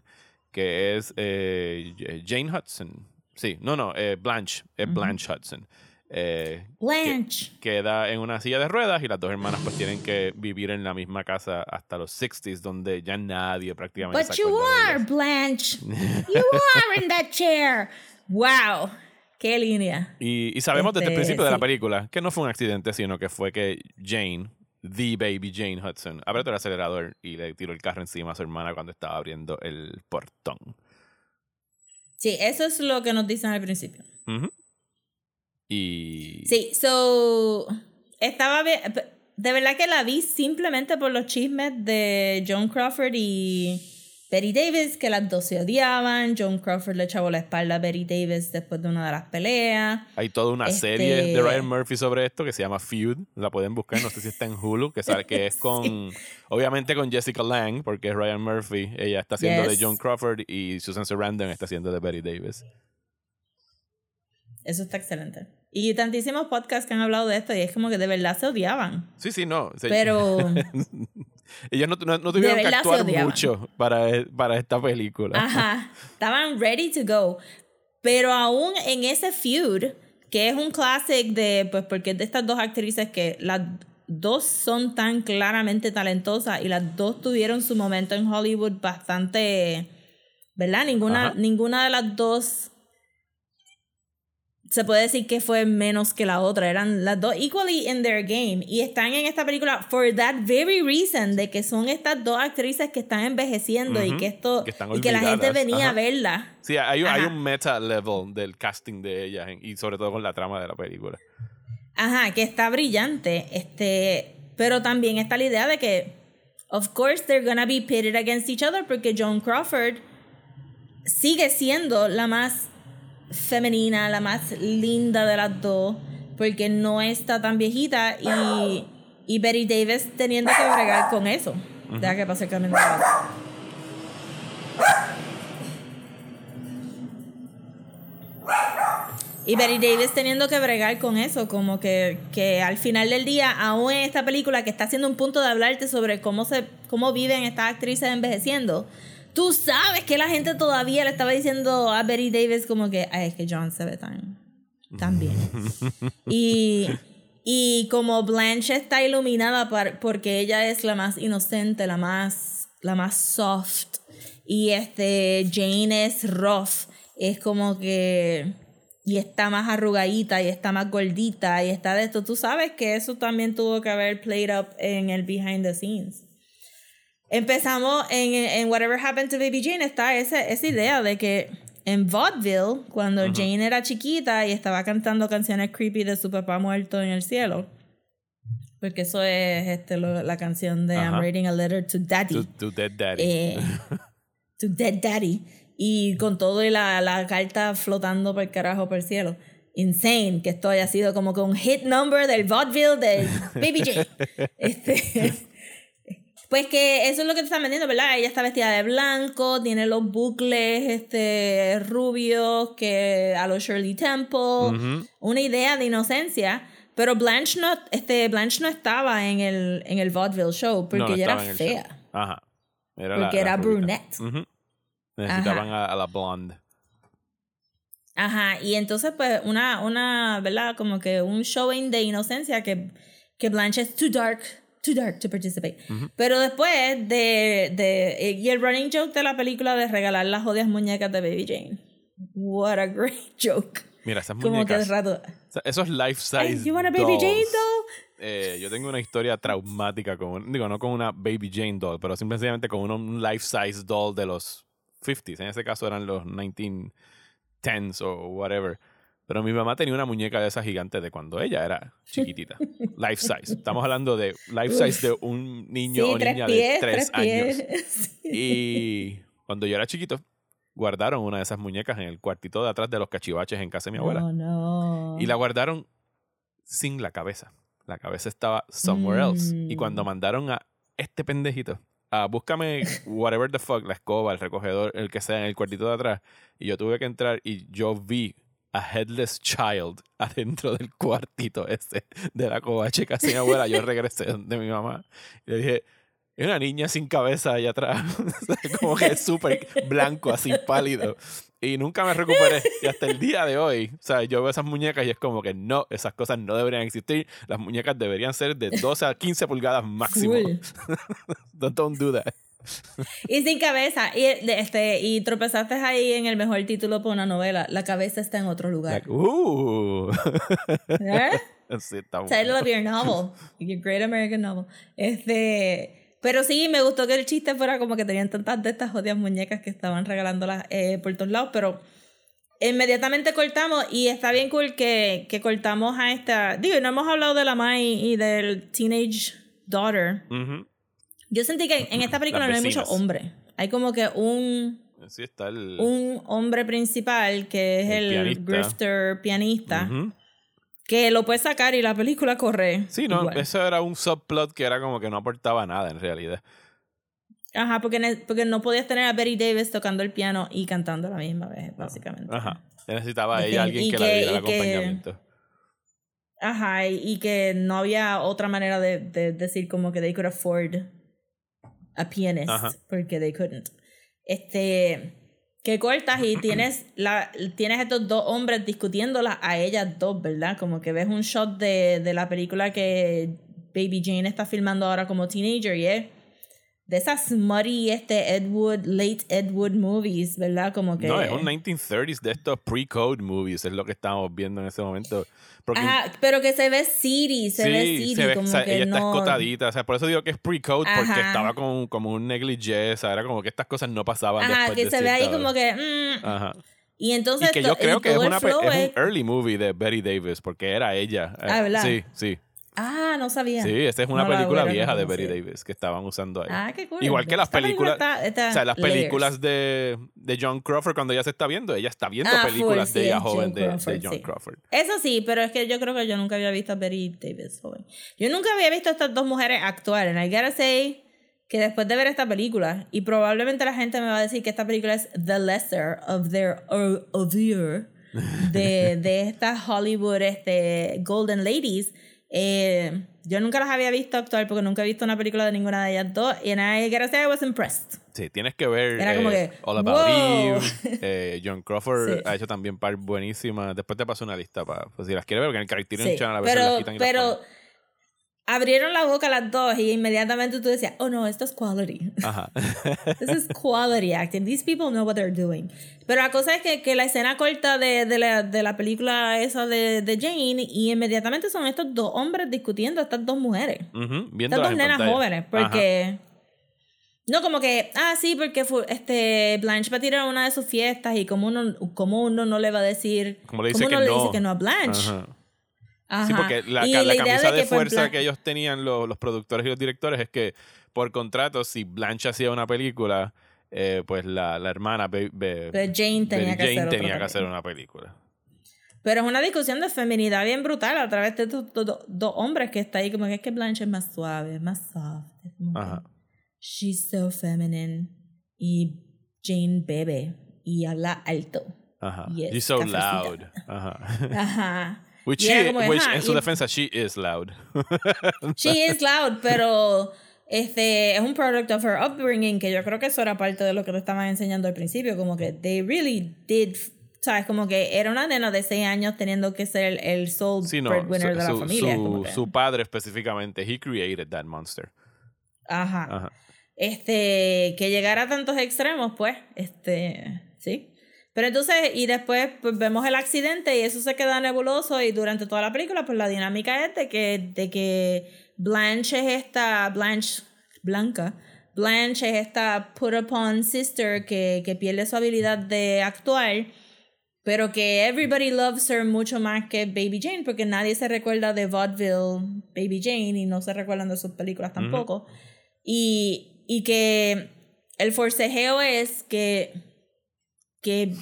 que es eh, Jane Hudson. Sí, no, no, eh, Blanche, es Blanche Hudson. Eh, Blanche. queda en una silla de ruedas y las dos hermanas pues tienen que vivir en la misma casa hasta los 60s donde ya nadie prácticamente But you are. Blanche. You are in that chair. Wow. Qué línea. Y, y sabemos desde el Este, principio de la película que no fue un accidente, sino que fue que Jane, the baby Jane Hudson, apretó el acelerador y le tiró el carro encima a su hermana cuando estaba abriendo el portón. Sí, eso es lo que nos dicen al principio. Ujú. Y... Sí, so. Estaba bien. De verdad que la vi simplemente por los chismes de John Crawford y Betty Davis, que las dos se odiaban. John Crawford le echaba la espalda a Betty Davis después de una de las peleas. Hay toda una Este- serie de Ryan Murphy sobre esto que se llama Feud. La pueden buscar, no sé si está en Hulu, que, sabe, que es con, obviamente con Jessica Lange, porque es Ryan Murphy. Ella está haciendo Yes. de John Crawford y Susan Sarandon está haciendo de Betty Davis. Eso está excelente. Y tantísimos podcasts que han hablado de esto y es como que de verdad se odiaban. Sí, sí, no. Pero. ellos no, no- no tuvieron que actuar mucho para, para esta película. Ajá. Estaban ready to go. Pero aún en ese feud, que es un classic de, pues porque es de estas dos actrices que las dos son tan claramente talentosas y las dos tuvieron su momento en Hollywood bastante, ¿verdad? Ninguna, Ajá. ninguna de las dos se puede decir que fue menos que la otra. Eran las dos equally in their game. Y están en esta película for that very reason, de que son estas dos actrices que están envejeciendo y que esto que están y que la gente venía a verla. Sí, hay, un- hay Ajá. un meta level del casting de ellas y sobre todo con la trama de la película. Ajá, que está brillante. Este, pero también está la idea de que, of course, they're gonna be pitted against each other porque Joan Crawford sigue siendo la más femenina, la más linda de las dos, porque no está tan viejita y, y Betty Davis teniendo que bregar con eso. Deja que pase el base. Y Betty Davis teniendo que bregar con eso, como que, que al final del día, aún en esta película que está haciendo un punto de hablarte sobre cómo se cómo viven estas actrices envejeciendo, tú sabes que la gente todavía le estaba diciendo a Betty Davis como que, ay, es que John se ve tan, tan bien. y, y como Blanche está iluminada porque ella es la más inocente, la más, la más soft, y este Jane es rough, es como que y está más arrugadita y está más gordita y está de esto. Tú sabes que eso también tuvo que haber played up en el behind the scenes. Empezamos en, en Whatever Happened to Baby Jane, está esa, esa idea de que en vaudeville, cuando Jane era chiquita y estaba cantando canciones creepy de su papá muerto en el cielo, porque eso es este, lo- la canción de I'm Ajá. writing a letter to daddy. To, to Dead Daddy. Eh, to Dead Daddy. Y con todo y la, la carta flotando por el carajo por el cielo. Insane que esto haya sido como que un hit number del vaudeville de Baby J. Este, pues que eso es lo que te están vendiendo, ¿verdad? Ella está vestida de blanco, tiene los bucles este, rubios que a los Shirley Temple, una idea de inocencia. Pero Blanche no, este, Blanche no estaba en el, en el vaudeville show porque No, no ella era show. fea. Ajá. Era Porque era rubita. brunette. Necesitaban a, a la blonde. Ajá, y entonces pues una, una, ¿verdad? Como que un showing de inocencia que, que Blanche es too dark, too dark to participate. Pero después de, de, y el running joke de la película de regalar las jodidas muñecas de Baby Jane. What a great joke. Mira, esas Como que de muñecas. rato, esos life "Hey, size you want a Baby Jane dolls. doll? Eh, yo tengo una historia traumática con, digo, no con una Baby Jane doll, pero simplemente con un, un life size doll de los 50s. En ese caso eran los 1910s o whatever. Pero mi mamá tenía una muñeca de esas gigantes de cuando ella era chiquitita. life size. Estamos hablando de life size de un niño Sí, o niña pies, de tres, tres años. Y cuando yo era chiquito, guardaron una de esas muñecas en el cuartito de atrás de los cachivaches en casa de mi abuela. Oh, no. Y la guardaron sin la cabeza. La cabeza estaba somewhere else. Y cuando Mm. mandaron a este pendejito a búscame whatever the fuck, la escoba, el recogedor, el que sea, en el cuartito de atrás, y yo tuve que entrar y yo vi a Headless Child adentro del cuartito ese de la covache casi mi abuela. Yo regresé donde mi mamá y le dije, es una niña sin cabeza allá atrás, como que es súper blanco, así pálido. Y nunca me recuperé. Y hasta el día de hoy, o sea, yo veo esas muñecas y es como que no, esas cosas no deberían existir. Las muñecas deberían ser de 12 a 15 pulgadas máximo. Don't do that. Y sin cabeza. Y, este, y tropezaste ahí en el mejor título para una novela. La cabeza está en otro lugar. Like, uh. ¿Eh? sí, está Title bueno. of your novel. Your great American novel. Este. Pero sí, me gustó que el chiste fuera como que tenían tantas de estas jodidas muñecas que estaban regalándolas eh, por todos lados, pero inmediatamente cortamos y está bien cool que, que cortamos a esta. Digo, no hemos hablado de la Mai y del teenage daughter. Ujú. Yo sentí que en esta película no hay mucho vecinas. hombre. Hay como que un, Sí, está el. un hombre principal que es El el, pianista. grifter pianista, que lo puede sacar y la película corre. Sí, no, igual. eso era un subplot que era como que no aportaba nada en realidad. Ajá, porque, porque no podías tener a Betty Davis tocando el piano y cantando a la misma vez, básicamente. Ajá. Necesitaba Y ella que- alguien y que, la que- diera el que- acompañamiento. Ajá, y, y que no había otra manera de, de decir como que they could afford a pianist, Ajá. porque they couldn't. Este, que cortas y tienes, la, tienes estos dos hombres discutiéndolas a ellas dos, ¿verdad? Como que ves un shot de, de la película que Baby Jane está filmando ahora como teenager y es de esas smutty, este, Ed Wood, late Ed Wood movies, ¿verdad? Como que... No, es un 1930s de estos pre-code movies, es lo que estamos viendo en ese momento. Porque Ajá, pero que se ve seedy, se ve sí, seedy, se ve, como o sea, que ella está no... escotadita, o sea, por eso digo que es pre-code, porque estaba con, como un negligé, o sea, era como que estas cosas no pasaban Ajá, después que de se ve ahí como que... mm, Ajá. y entonces... Y que yo creo que es, una, es un early movie de Betty Davis, porque era ella. Eh, Ah, ¿verdad? Sí, sí. Ah, no sabía. Sí, esta es una No película vieja de reconocido. Davis que estaban usando ahí. Ah, qué cool. Igual que las películas, está- está o sea, las layers. películas de, de John Crawford cuando ella se está viendo, ella está viendo Ah, full, películas sí, de ella joven Joan de, de Crawford, John sí. Crawford. Eso sí, pero es que yo creo que yo nunca había visto a Betty Davis joven. Yo nunca había visto a estas dos mujeres actuar. And I gotta say que después de ver esta película, y probablemente la gente me va a decir que esta película es the lesser of their their, de, de estas Hollywood este, Golden Ladies. Eh, yo nunca las había visto actuar porque nunca he visto una película de ninguna de ellas dos. Y I gotta say I was impressed. Sí, tienes que ver Era como eh, que, All About wow. Eve. eh, John Crawford Sí. ha hecho también par buenísimas. Después te paso una lista para pues, si las quieres ver, porque en el Criterion Sí, Channel a veces las pero, quitan y las pero ponen. Abrieron la boca las dos y inmediatamente tú decías, oh no, esto es quality. Ajá. This is quality acting. These people know what they're doing. Pero la cosa es que, que la escena corta de, de, la, de la película esa de, de Jane y inmediatamente son estos dos hombres discutiendo a estas dos mujeres. Estas dos en nenas pantalla. jóvenes. Ajá. Porque... No, como que, ah, sí, porque este Blanche va a tirar una de sus fiestas y como uno, como uno no le va a decir, Como le dice uno que le no. dice que no a Blanche. Ajá. Ajá. Sí, porque la, la camisa de, que fuerza plan- que ellos tenían los, los productores y los directores es que por contrato, si Blanche hacía una película, eh, pues la, la hermana Be- Be- Pero Jane tenía que Jane hacer otra tenía que película. hacer una película. Pero es una discusión de feminidad bien brutal a través de estos dos hombres que está ahí como que es que Blanche es más suave, es más soft. es como que Ajá. She's so feminine. Y Jane bebe y habla alto. Ajá. She's so cafecita. loud. Ajá. Ajá. Which, she- which en su defensa, she is loud. She is loud, pero este es un product of her upbringing que yo creo que eso era parte de lo que te estaban enseñando al principio, como que they really did, sabes, como que era una nena de 6 años teniendo que ser el, el sole Sí, no. breadwinner Su, de la su- familia. su padre específicamente, he created that monster. Ajá. Ajá. Este, que llegara a tantos extremos, pues, este, sí. Pero entonces, y después pues, vemos el accidente y eso se queda nebuloso y durante toda la película, pues la dinámica es de que, de que Blanche es esta, Blanche, Blanca, Blanche es esta put upon sister que, que pierde su habilidad de actuar, pero que everybody loves her mucho más que Baby Jane, porque nadie se recuerda de Vaudeville Baby Jane y no se recuerdan de sus películas tampoco. Y, y que el forcejeo es que, que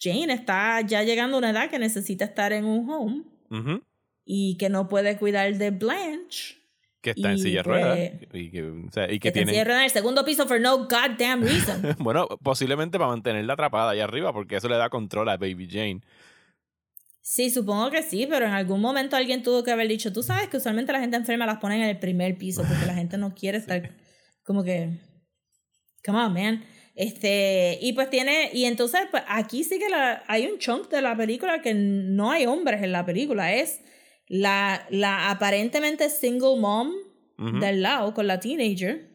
Jane está ya llegando a una edad que necesita estar en un home y que no puede cuidar de Blanche. Que está en Y, silla de ruedas. Y que, o sea, y que Que, tiene. en el segundo piso for no goddamn reason. Bueno, posiblemente para mantenerla atrapada ahí arriba, porque eso le da control a Baby Jane. Sí, supongo que sí, pero en algún momento alguien tuvo que haber dicho, tú sabes que usualmente la gente enferma las ponen en el primer piso porque la gente no quiere estar como que, come on, man. Este, y pues tiene, y entonces pues aquí sí que la, hay un chunk de la película que no hay hombres en la película, es la, la aparentemente single mom del lado con la teenager.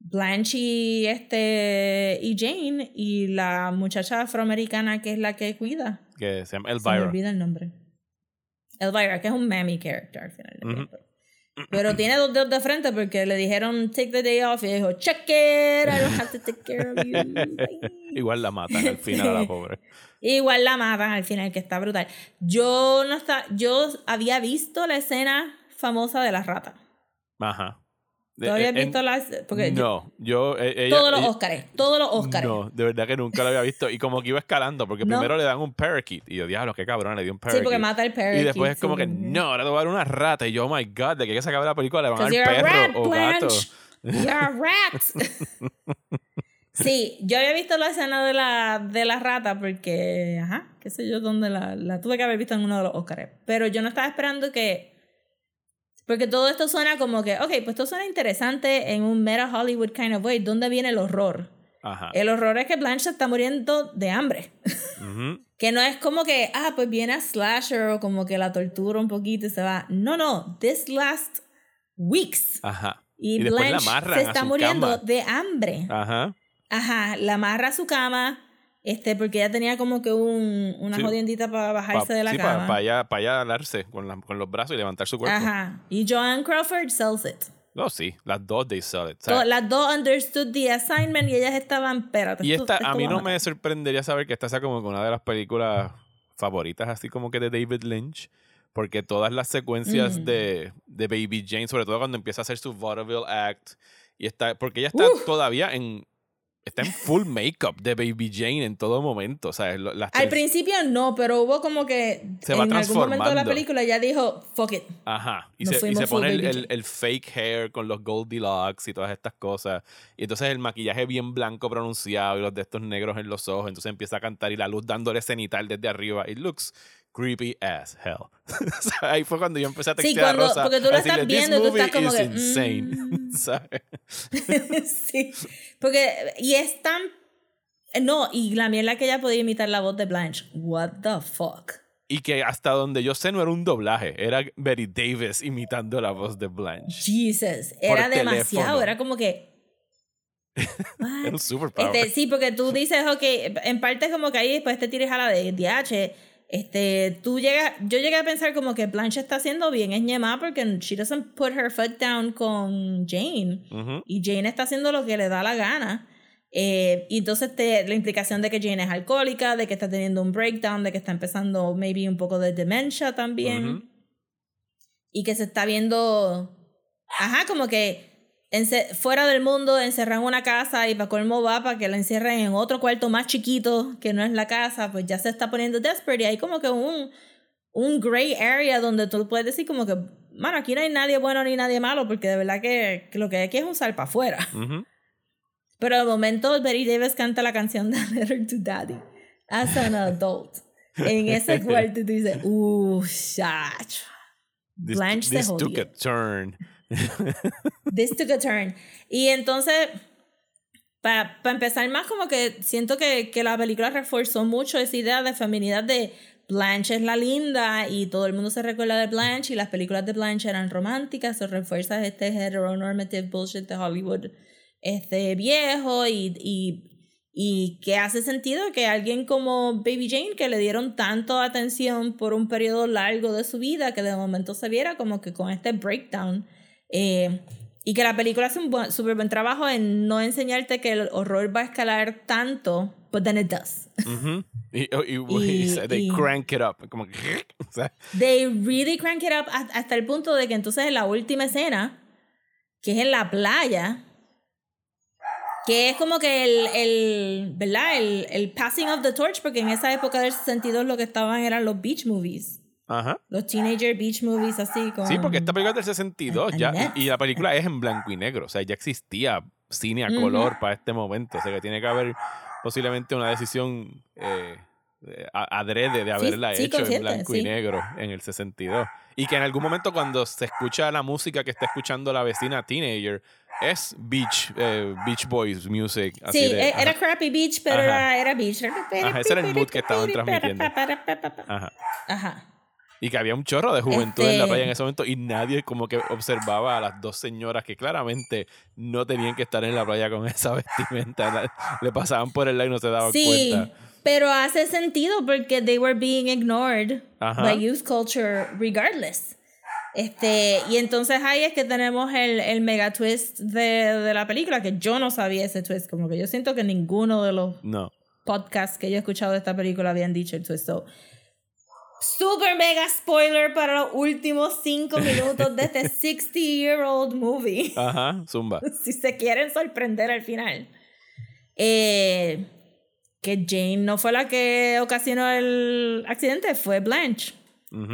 Blanche y, este, y Jane y la muchacha afroamericana que es la que cuida. Que se llama Se me Elvira. olvida el nombre. Elvira, que es un mammy character al final. del Ujú. Pero- tiene dos dedos de frente porque le dijeron take the day off y dijo check it, I don't have to take care of you. Bye". Igual la matan al final a la pobre. Igual la matan al final, que está brutal. Yo no está, yo había visto la escena famosa de la rata. Ajá. ¿Tú habías en- visto la porque yo- No, yo. ella- todos los Óscares, todos los Óscares. No, de verdad que nunca lo había visto. Y como que iba escalando, porque No. primero le dan un parakeet. Y yo, diablo, qué cabrón, le dio un sí, parakeet. porque mata al parakeet. y después es como sí, que, sí. no, ahora te voy a dar una rata. Y yo, oh my god, de que que sacar la película, le van a dar you're a rat, perro o gato. You're a rat. sí, yo había visto la escena de la, de la rata porque, ajá, qué sé yo, dónde la, la tuve que haber visto en uno de los Oscars. Pero yo no estaba esperando que... Porque todo esto suena como que, ok, pues esto suena interesante en un meta Hollywood kind of way. ¿Dónde viene el horror? Ajá. El horror es que Blanche está muriendo de hambre. Ujú. Que no es como que, ah, pues viene a slasher o como que la tortura un poquito y se va. No, no, this last weeks. Ajá. Y, Y la Blanche amarran se está muriendo cama. de hambre. Ajá. Ajá, la amarra a su cama, este, porque ella tenía como que un, una Sí. jodiendita para bajarse Pa- de la sí, cama. Para allá, pa allá alarse con, la- con los brazos y levantar su cuerpo. Ajá. Y Joanne Crawford sells it. No, sí, las dos they sell it. o sea, To- las dos understood the assignment y ellas estaban, espérate. y esta, esto a mí no matar". me sorprendería saber que esta sea como una de las películas favoritas, así como que de David Lynch. Porque todas las secuencias Mm. de, de Baby Jane, sobre todo cuando empieza a hacer su vaudeville act, y está, porque ella está Uf. todavía en, está en full makeup de Baby Jane en todo momento. O sea, las Al principio no, pero hubo como que Se va en algún momento de la película ya dijo, fuck it. Ajá. Y Nos se, y se pone el, el- el fake hair con los Goldilocks y todas estas cosas. Y entonces el maquillaje bien blanco pronunciado y los de estos negros en los ojos. Entonces empieza a cantar y la luz dándole cenital desde arriba. It looks creepy as hell. O sea, Ahí fue cuando yo empecé a Sí, textear a cuando- Rosa. porque tú lo a estás decirle, "This viendo y tú estás como que, insane". mm. ¿Sabes? sí. Porque, y es tan. No, y la mierda que ella podía imitar la voz de Blanche. What the fuck. Y que hasta donde yo sé no era un doblaje. Era Betty Davis imitando la voz de Blanche. Jesus. Era demasiado. Era como que. Era un superpower. Este, sí, porque tú dices, ok, en parte es como que ahí después te tires a la de DH. Este, tú llegas, yo llegué a pensar como que Blanche está haciendo bien es ñema porque she doesn't put her foot down con Jane. Ujú. Y Jane está haciendo lo que le da la gana. Eh, y entonces te, la implicación de que Jane es alcohólica, de que está teniendo un breakdown, de que está empezando maybe un poco de demencia también. Ujú. Y que se está viendo, ajá, como que fuera del mundo, encerrada en una casa y para colmo va para que la encierren en otro cuarto más chiquito que no es la casa, pues ya se está poniendo desperate y hay como que un, un gray area donde tú puedes decir como que, mano, aquí no hay nadie bueno ni nadie malo porque de verdad que, que lo que hay aquí es un sal para afuera. Ujú. Pero al momento Betty Davis canta la canción de Letter to Daddy as an adult. En ese cuarto tú dices, uh, chacho. This, Blanche se this took jodió. a turn. This took a turn. Y entonces, para empezar más, como que siento que, que la película reforzó mucho esa idea de feminidad de Blanche es la linda y todo el mundo se recuerda de Blanche y las películas de Blanche eran románticas, se refuerza este heteronormative bullshit de Hollywood este viejo y, y, y que hace sentido que alguien como Baby Jane que le dieron tanto atención por un periodo largo de su vida que de momento se viera como que con este breakdown eh, y que la película hace un buen, súper buen trabajo en no enseñarte que el horror va a escalar tanto, but then it does. Ujú. Y, y, Y- y- they crank it up. Como que. o sea, They really crank it up hasta hasta el punto de que entonces en la última escena, que es en la playa, que es como que el, el ¿verdad? El, el passing of the torch, porque en esa época del 62 lo que estaban eran los beach movies. Ajá. Los teenager beach movies así con... Sí, porque esta película es del 62 a- ya, y, y la película es en blanco y negro. O sea, ya existía cine a color para este momento. O sea, que tiene que haber posiblemente una decisión eh, eh, adrede de haberla sí, hecho en blanco y negro en el 62. Y que en algún momento cuando se escucha la música que está escuchando la vecina teenager, es Beach, eh, Beach Boys music. Así Sí, de, e- era crappy beach, pero era, era beach. Ajá, ese era el mood que estaban transmitiendo. Ajá. Ajá. Y que había un chorro de juventud en la Este- playa en ese momento y nadie como que observaba a las dos señoras que claramente no tenían que estar en la playa con esa vestimenta. Le pasaban por el lado y no se daban Sí, cuenta. pero hace sentido porque they were being ignored Ajá. by youth culture regardless. Este, y entonces ahí es que tenemos el, el mega twist de, de la película, que yo no sabía ese twist, como que yo siento que ninguno de los No. podcasts que yo he escuchado de esta película habían dicho el twist. So, super mega spoiler para los últimos cinco minutos de este 60 year old movie Ajá, zumba. si se quieren sorprender al final. Eh, que Jane no fue la que ocasionó el accidente, fue Blanche.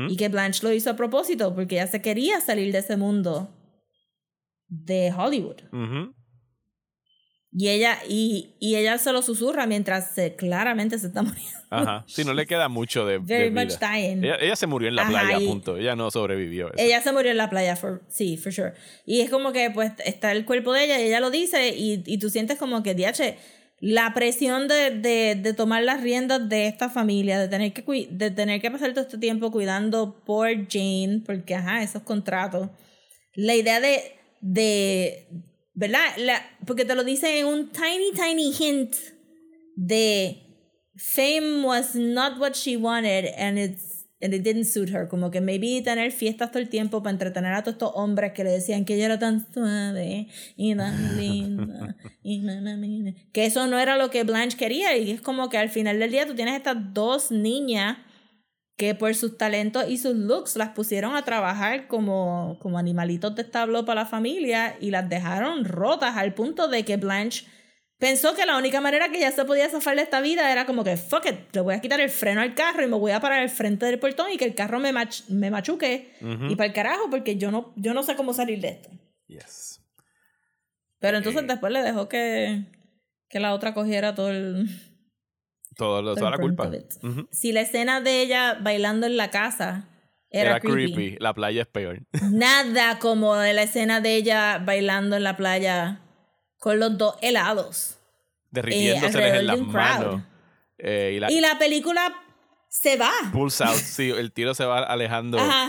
Y que Blanche lo hizo a propósito porque ella se quería salir de ese mundo de Hollywood. Y ella, y, y ella se lo susurra mientras se, claramente se está muriendo. Ajá. Sí, no le queda mucho de, de Very vida. much dying. Ella, ella se murió en la Ajá, playa, punto. Ella no sobrevivió. eso. Ella se murió en la playa, for, sí, for sure. Y es como que pues está el cuerpo de ella y ella lo dice y, y tú sientes como que, diache, la presión de, de, de tomar las riendas de esta familia, de tener, que de tener que pasar todo este tiempo cuidando por Jane, porque ajá, esos contratos. La idea de de, ¿verdad? La, porque te lo dice en un tiny, tiny hint de fame was not what she wanted and it's and it didn't suit her. Como que maybe tener fiestas todo el tiempo para entretener a todos estos hombres que le decían que ella era tan suave y tan linda. y na, na, na. Que eso no era lo que Blanche quería. Y es como que al final del día tú tienes estas dos niñas que por sus talentos y sus looks las pusieron a trabajar como, como animalitos de establo para la familia y las dejaron rotas al punto de que Blanche pensó que la única manera que ella se podía zafar de esta vida era como que, fuck it, le voy a quitar el freno al carro y me voy a parar al frente del portón y que el carro me, mach- me machuque y para el carajo porque yo no, yo no sé cómo salir de esto. Yes. Pero entonces después le dejó que, que la otra cogiera todo el... Todo, lo- todo toda la culpa. it. Ujú. Si la escena de ella bailando en la casa era, Era creepy. creepy. La playa es peor. Nada como la escena de ella bailando en la playa con los dos helados. Derritiéndoseles alrededor en las manos. Eh, y la Y la película se va. pulls out. Sí, el tiro se va alejando. Ajá.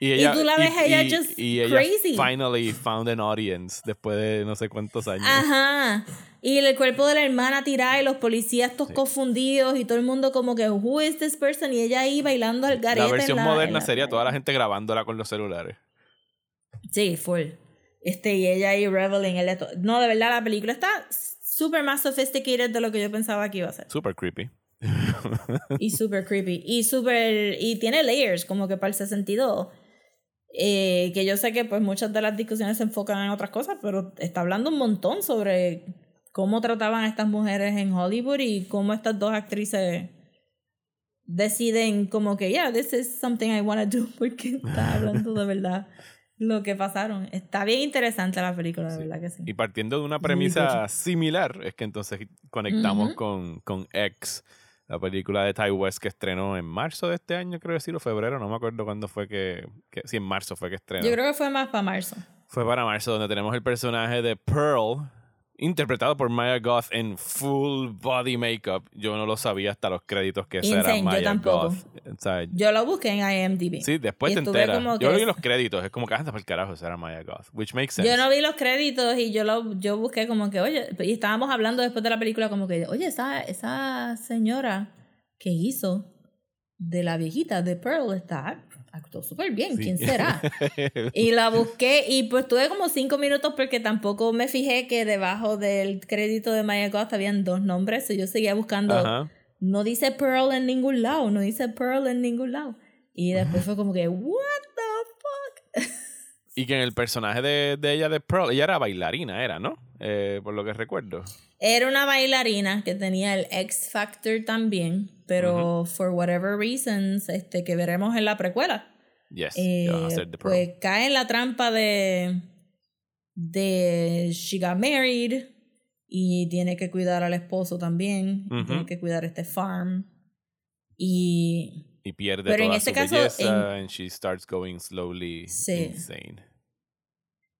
Y, ella, tú la ves a ella just y ella crazy. finally found an audience después de no sé cuántos años. Ajá. Y el cuerpo de la hermana tirada y los policías todos confundidos y todo el mundo como que, who is this person? Y ella ahí bailando al garete. La versión en moderna la sería playa. toda la gente grabándola con los celulares. Sí, full. Este, y ella ahí reveling el esto. No, de verdad, la película está súper más sophisticated de lo que yo pensaba que iba a ser. Super creepy. y super creepy. Y super. Y tiene layers, como que para el 62. Eh, que yo sé que pues muchas de las discusiones se enfocan en otras cosas, pero está hablando un montón sobre cómo trataban a estas mujeres en Hollywood y cómo estas dos actrices deciden como que, yeah, this is something I want to do, porque está hablando de verdad lo que pasaron. Está bien interesante la película, de verdad que sí. Y partiendo de una premisa similar, es que entonces conectamos Ujú. con, con X, la película de Ty West que estrenó en marzo de este año, creo decir, o febrero, no me acuerdo cuándo fue que, que sí, en marzo fue que estrenó. Yo creo que fue más para marzo. Fue para marzo, donde tenemos el personaje de Pearl, interpretado por Maya Goth en full body makeup. Yo no lo sabía hasta los créditos que esa era Insane, yo Maya tampoco. Goth. Yo lo busqué en IMDb. sí, después te enteras. Yo vi los créditos, es como que anda para el carajo, esa era Maya Goth. Which makes sense. Yo no vi los créditos y yo lo yo busqué como que, oye, y estábamos hablando después de la película como que, oye, esa, esa señora que hizo de la viejita de Pearl está actuó súper bien, Sí. ¿quién será? y la busqué y pues tuve como cinco minutos porque tampoco me fijé que debajo del crédito de Maya Goth habían dos nombres y yo seguía buscando, Ajá. no dice Pearl en ningún lado, no dice Pearl en ningún lado. Y después fue como que, what the fuck? Y que en el personaje de, de ella de Pearl, ella era bailarina, era, ¿no? Eh, por lo que recuerdo. Era una bailarina que tenía el X Factor también, pero for whatever reasons, este, que veremos en la precuela, Yes, eh, pues cae en la trampa de, de she got married y tiene que cuidar al esposo también, tiene que cuidar este farm y y pierde pero en toda este su caso, belleza and she starts going slowly Sí. insane.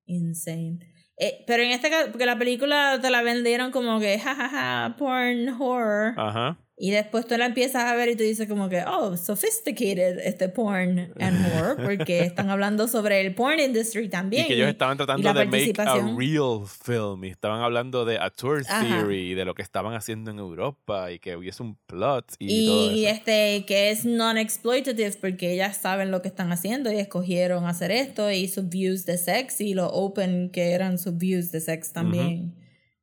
insane. Eh, pero en este caso, porque la película te la vendieron como que jajaja, porn horror. Ajá. Y después tú la empiezas a ver y tú dices como que, oh, sophisticated este porn and horror, porque están hablando sobre el porn industry también. Y que ellos estaban y tratando de make a real film. Y estaban hablando de a tour theory, de lo que estaban haciendo en Europa y que hubiese un plot y, todo Y eso. este, que es non-exploitative porque ellas saben lo que están haciendo y escogieron hacer esto y sus views de sex y lo open que eran sus views de sex también.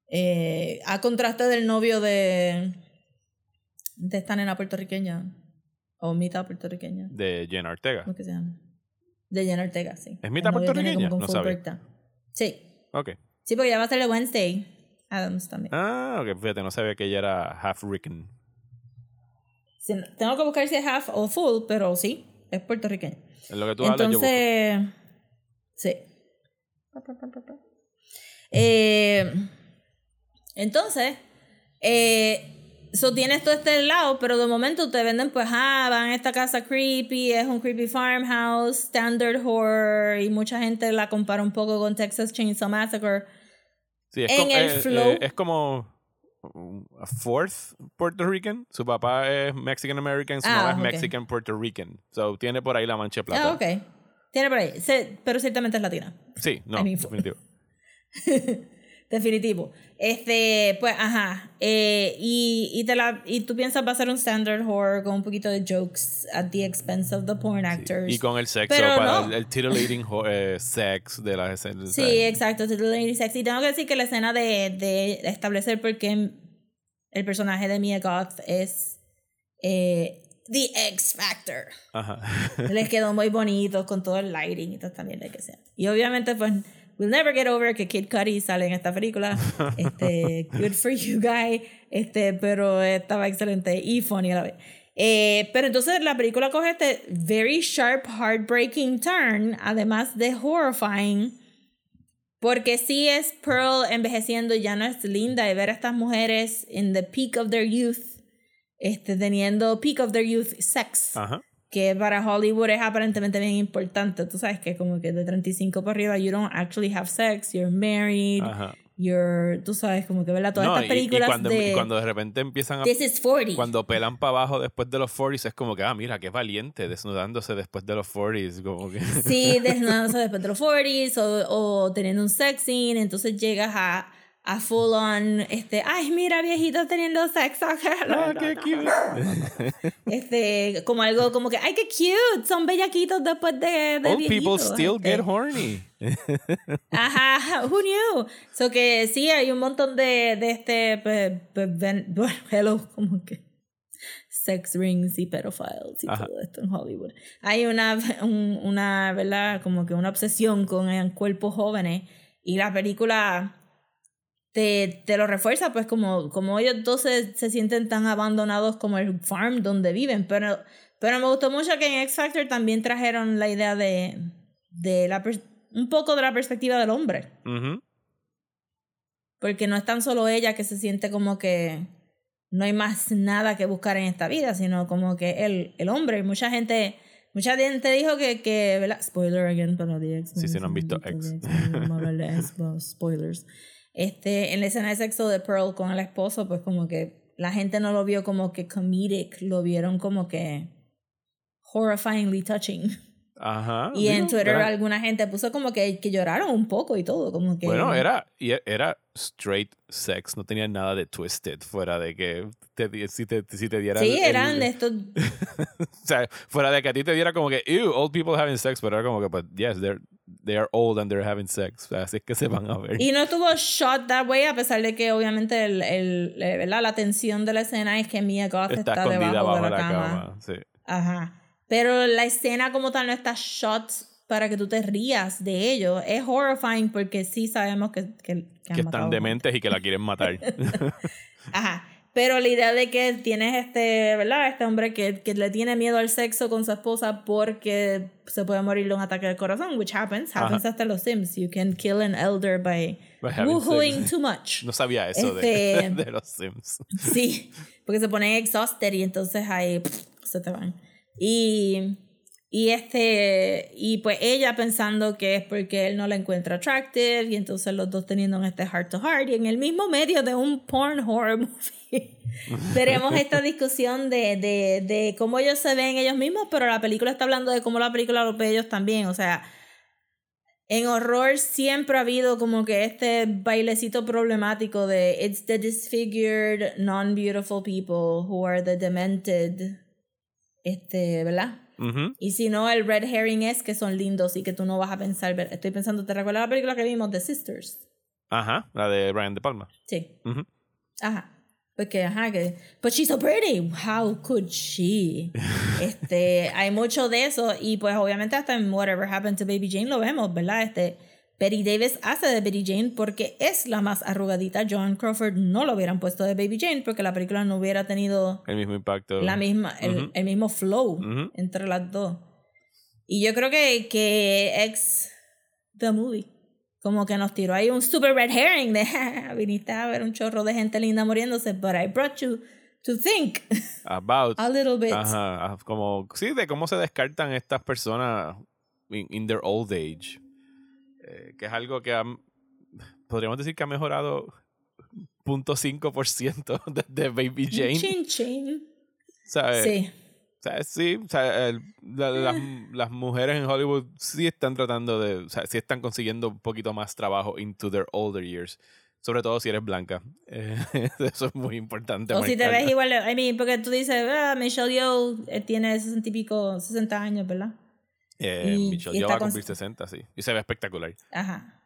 Eh, a contraste del novio de, de esta nena puertorriqueña o mitad puertorriqueña. De Jenna Ortega. ¿Cómo que se llama? De Jenna Ortega, sí. ¿Es mitad El puertorriqueña? No sabía. Sí. Ok. Sí, porque ya va a ser de Wednesday Adams también. Ah, ok. Fíjate, no sabía que ella era half Rican. Sí, tengo que buscar si es half o full, pero sí, es puertorriqueña. En lo que tú hablas, yo. Entonces, sí. Eh, entonces, eh, so tienes todo este lado, pero de momento te venden, pues, ah, van a esta casa creepy, es un creepy farmhouse, standard horror, y mucha gente la compara un poco con Texas Chainsaw Massacre. Sí, es, en como, el eh, flow. eh, es como a fourth Puerto Rican. Su papá es Mexican American, su Ah, mamá es. Mexican Puerto Rican. So tiene por ahí la mancha de plata. Ah, ok. Tiene por ahí. Se- pero ciertamente es latina. Sí, no, I mean, definitivo. Definitivo. Este, pues, ajá. Eh, y, y, te la, y tú piensas va a ser un standard horror con un poquito de jokes at the expense of the porn actors. Y con el sexo, Pero para no. el, el titillating eh, sex de las escenas. Sí, exacto. Titillating Sex. Y tengo que decir que la escena de, de establecer por qué el personaje de Mia Goth es eh, The X Factor. Ajá. Les quedó muy bonito con todo el lighting y todo también de que sea. Y obviamente, pues, we'll never get over que Kid Cudi sale en esta película. Este, good for you, guy. Este, pero estaba excelente y funny a la vez. Eh, pero entonces la película coge este very sharp, heartbreaking turn, además de horrifying. Porque sí es Pearl envejeciendo ya no es linda y ver a estas mujeres in the peak of their youth, este, teniendo peak of their youth sex Ajá. Que para Hollywood es aparentemente bien importante. Tú sabes que como que de 35 para arriba, you don't actually have sex, you're married, Ajá. you're, tú sabes, como que, ¿verdad? Todas No, estas y- y, películas cuando, de y cuando de repente empiezan a. This is 40. Cuando pelan para abajo después de los 40s, es como que, ah, mira, qué valiente, desnudándose después de los 40s. Como que. Sí, desnudándose después de los 40s o, o teniendo un sex scene, entonces llegas a, a full on, este, ay, mira, viejitos teniendo sexo. ah, qué cute. Este, como algo como que, ay, qué cute, son bellaquitos después de, de Old people still este. get horny. Ajá, who knew? So que sí, hay un montón de, de este, bueno, hello, como que sex rings y pedophiles y Ajá. todo esto en Hollywood. Hay una, un- una, ¿verdad? Como que una obsesión con eh, cuerpos jóvenes y la película te, te lo refuerza, pues como, como ellos dos se, se sienten tan abandonados como el farm donde viven, pero, pero me gustó mucho que en X Factor también trajeron la idea de, de la un poco de la perspectiva del hombre, porque no es tan solo ella que se siente como que no hay más nada que buscar en esta vida, sino como que el, el hombre, mucha gente... Mucha gente dijo que, que ¿verdad? Spoiler again para The X. Sí, sí, no han visto X. Spoilers. Este, en la escena de sexo de Pearl con el esposo, pues como que la gente no lo vio como que comedic, lo vieron como que horrifyingly touching. Ajá. Y en Twitter era- alguna gente puso como que, que lloraron un poco y todo, como que... Bueno, era, e- era straight sex, no tenía nada de twisted, fuera de que te, si, te, si te diera. Sí, el- eran el- de estos... o sea, fuera de que a ti te diera como que, ew, old people having sex, pero era como que, but yes, they're, they are old and they're having sex. O sea, así es que se van a ver. Y no estuvo shot that way, a pesar de que obviamente el, el, eh, ¿verdad? la tensión de la escena es que Mia Goth Está, está, escondida debajo bajo de la la, cama. cama. sí. Ajá. Pero la escena como tal no está shot para que tú te rías de ello. Es horrifying porque sí sabemos que, que, que Que están dementes y que la quieren matar. Ajá. Pero la idea de que tienes este, ¿verdad? Este hombre que, que le tiene miedo al sexo con su esposa porque se puede morir de un ataque al corazón, which happens, happens hasta en los Sims. You can kill an elder by, By woohooing too much. No sabía eso de, Este- de los Sims. Sí, porque se ponen exhausted y entonces ahí pff, se te van. Y, y este, y pues ella pensando que es porque él no la encuentra attractive y entonces los dos teniendo este heart to heart y en el mismo medio de un porn horror movie. Veremos esta discusión de, de, de cómo ellos se ven ellos mismos, pero la película está hablando de cómo la película los ve ellos también. O sea, en horror siempre ha habido como que este bailecito problemático de it's the disfigured, non-beautiful people who are the demented, este, ¿verdad? Y si no, el red herring es que son lindos y que tú no vas a pensar, estoy pensando, ¿te recuerdas la película que vimos, The Sisters? Ajá, la de Brian De Palma. Sí. Ajá. Porque, ajá, que. But she's so pretty. How could she? este, hay mucho de eso. Y pues, obviamente, hasta en Whatever Happened to Baby Jane lo vemos, ¿verdad? Este. Betty Davis hace de Betty Jane porque es la más arrugadita. John Crawford no lo hubieran puesto de Baby Jane porque la película no hubiera tenido El mismo impacto. la misma, el, el mismo flow entre las dos. Y yo creo que, que ex The Movie como que nos tiró ahí un super red herring de viniste a ver un chorro de gente linda muriéndose, but I brought you to think About. a little bit. Ajá, como, sí, de cómo se descartan estas personas in, in their old age. Eh, que es algo que ha- podríamos decir que ha mejorado 0.5% desde Baby Jane. Chin chin. ¿sabes? Sí. O sea, sí, o sea, el- la- las, Eh. las mujeres en Hollywood sí están tratando de, o sea, sí están consiguiendo un poquito más trabajo into their older years. Sobre todo si eres blanca. Eh, eso es muy importante. O si te ves igual, I mean, porque tú dices, ah, Michelle Yeoh eh, tiene 60 y pico, 60 años, ¿verdad? Eh, y- Michelle y Yeoh va a cumplir con- 60, sí. Y se ve espectacular. Ajá.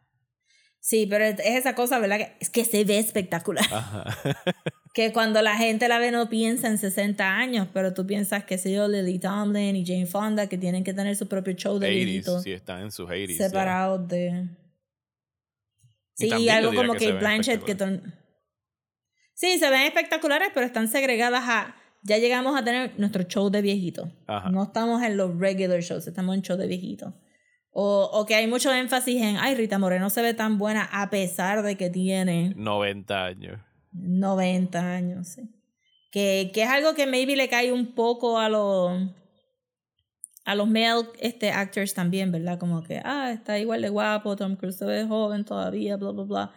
Sí, pero es es esa cosa, ¿verdad? Que, es que se ve espectacular. Ajá. Que cuando la gente la ve no piensa en 60 años, pero tú piensas que sé yo, Lily Tomlin y Jane Fonda, que tienen que tener su propio show de 80s, viejitos sí, están en sus 80s. ya. separados de... Y Sí, yo algo como que Blanchett que... ton- Sí, se ven espectaculares, pero están segregadas a... Ya llegamos a tener nuestro show de viejitos. No estamos en los regular shows, estamos en show de viejitos. O, o que hay mucho énfasis en, ay, Rita Moreno se ve tan buena a pesar de que tiene 90 años. 90 años, sí. Que, que es algo que maybe le cae un poco a los a los male este, actors también, ¿verdad? Como que, ah, está igual de guapo, Tom Cruise se ve joven todavía, bla, bla, bla.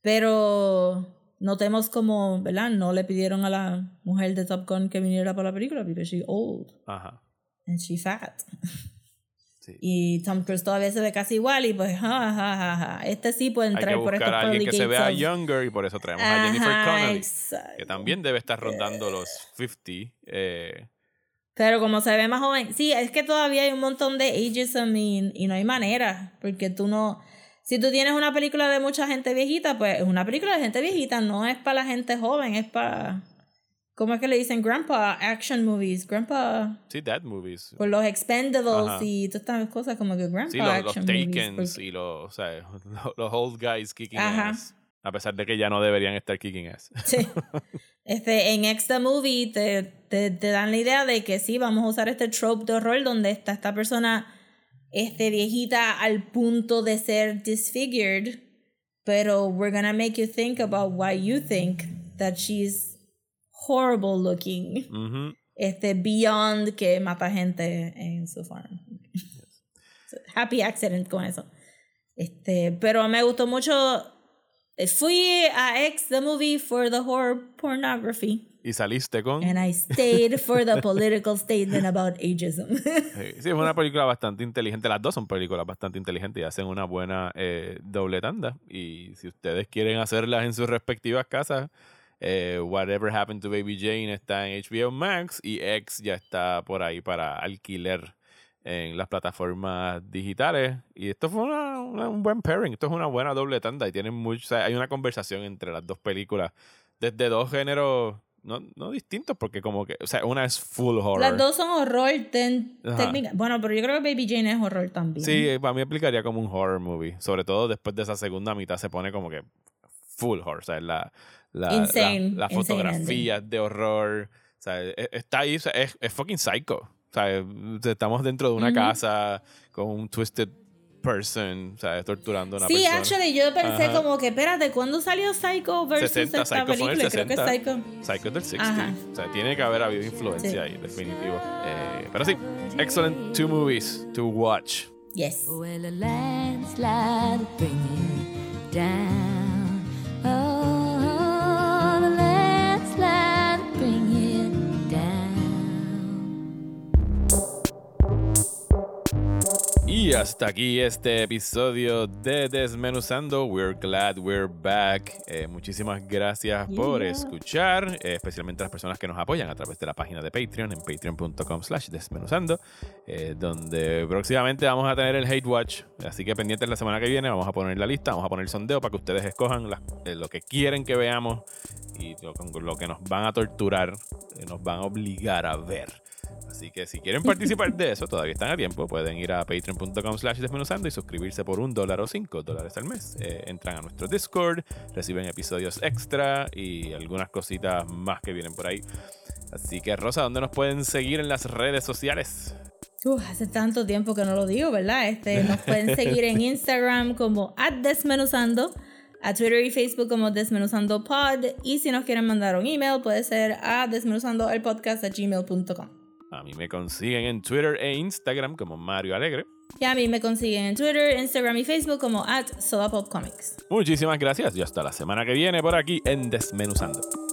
Pero notemos como, ¿verdad? No le pidieron a la mujer de Top Gun que viniera para la película porque she old Ajá. and she fat. Sí. Y Tom Cruise todavía se ve casi igual y pues, ja, ja, ja, ja. Este sí puede Hay que entrar por estos a alguien que se vea of- younger y por eso traemos a Jennifer Ajá, Connelly. exacto. Que también debe estar rondando los 50. Eh, Pero como se ve más joven, sí, es que todavía hay un montón de ageism y, y no hay manera, porque tú no, si tú tienes una película de mucha gente viejita, pues es una película de gente viejita, no es para la gente joven, es para, ¿cómo es que le dicen? Grandpa action movies, grandpa, sí, Dad Movies. por los expendables Ajá. y todas estas cosas como que grandpa Sí, los, los action movies. Takens porque- y los, o sea, los, los old guys kicking Ajá. ass. A pesar de que ya no deberían estar kicking ass. Sí. Este, en the Movie te, te, te dan la idea de que sí, vamos a usar este trope de horror donde está esta persona este, viejita al punto de ser disfigured, pero we're gonna make you think about why you think that she's horrible looking, este, beyond que mata gente en su farm. Happy accident con eso. Este, pero me gustó mucho. eh, Fui a X the movie for the horror pornography. Y saliste con... And I stayed for the political statement about ageism. Sí, sí, es una película bastante inteligente. Las dos son películas bastante inteligentes y hacen una buena eh, doble tanda. Y si ustedes quieren hacerlas en sus respectivas casas, eh, Whatever Happened to Baby Jane está en HBO Max y X ya está por ahí para alquiler en las plataformas digitales. Y esto fue una- una- un buen pairing. Esto es una buena doble tanda y tienen mucho, o sea, hay una conversación entre las dos películas desde dos géneros. No, no distintos, porque como que, o sea, una es full horror. Las dos son horror técnica. Bueno, pero yo creo que Baby Jane es horror también. Sí, para mí aplicaría como un horror movie. Sobre todo después de esa segunda mitad se pone como que full horror. O sea, la, la, Insane, la, la fotografía de horror. O sea, e- está ahí, o sea, es, es fucking psycho. O sea, estamos dentro de una casa con un twisted person, o sea, torturando a una Sí, persona. actually, yo pensé Ajá. como que, espérate, ¿cuándo salió Psycho versus 60, esta Psycho el película? Creo que 60. Psycho. Psycho del 60. Ajá. O sea, tiene que haber habido influencia Sí. ahí, definitivo. Eh, pero sí, excellent two movies to watch. Yes. Well, a landslide bringing down. Y hasta aquí este episodio de Desmenuzando. We're glad we're back. Eh, muchísimas gracias por escuchar, eh, especialmente las personas que nos apoyan a través de la página de Patreon en patreon.com slash desmenuzando, eh, donde próximamente vamos a tener el Hate Watch. Así que pendientes la semana que viene, vamos a poner la lista, vamos a poner el sondeo para que ustedes escojan lo que quieren que veamos y lo, que nos van a torturar, nos van a obligar a ver. Así que si quieren participar de eso, todavía están a tiempo. Pueden ir a patreon.com slash desmenuzando y suscribirse por un dólar o cinco dólares al mes. Eh, entran a nuestro Discord, reciben episodios extra y algunas cositas más que vienen por ahí. Así que Rosa, ¿dónde nos pueden seguir en las redes sociales? Uf, hace tanto tiempo que no lo digo, ¿verdad? Este, nos pueden seguir en Instagram como desmenuzando, a Twitter y Facebook como desmenuzando pod y si nos quieren mandar un email puede ser a desmenuzando el podcast a gmail.com. A mí me consiguen en Twitter e Instagram como Mario Alegre. Y a mí me consiguen en Twitter, Instagram y Facebook como at. Muchísimas gracias y hasta la semana que viene por aquí en Desmenuzando.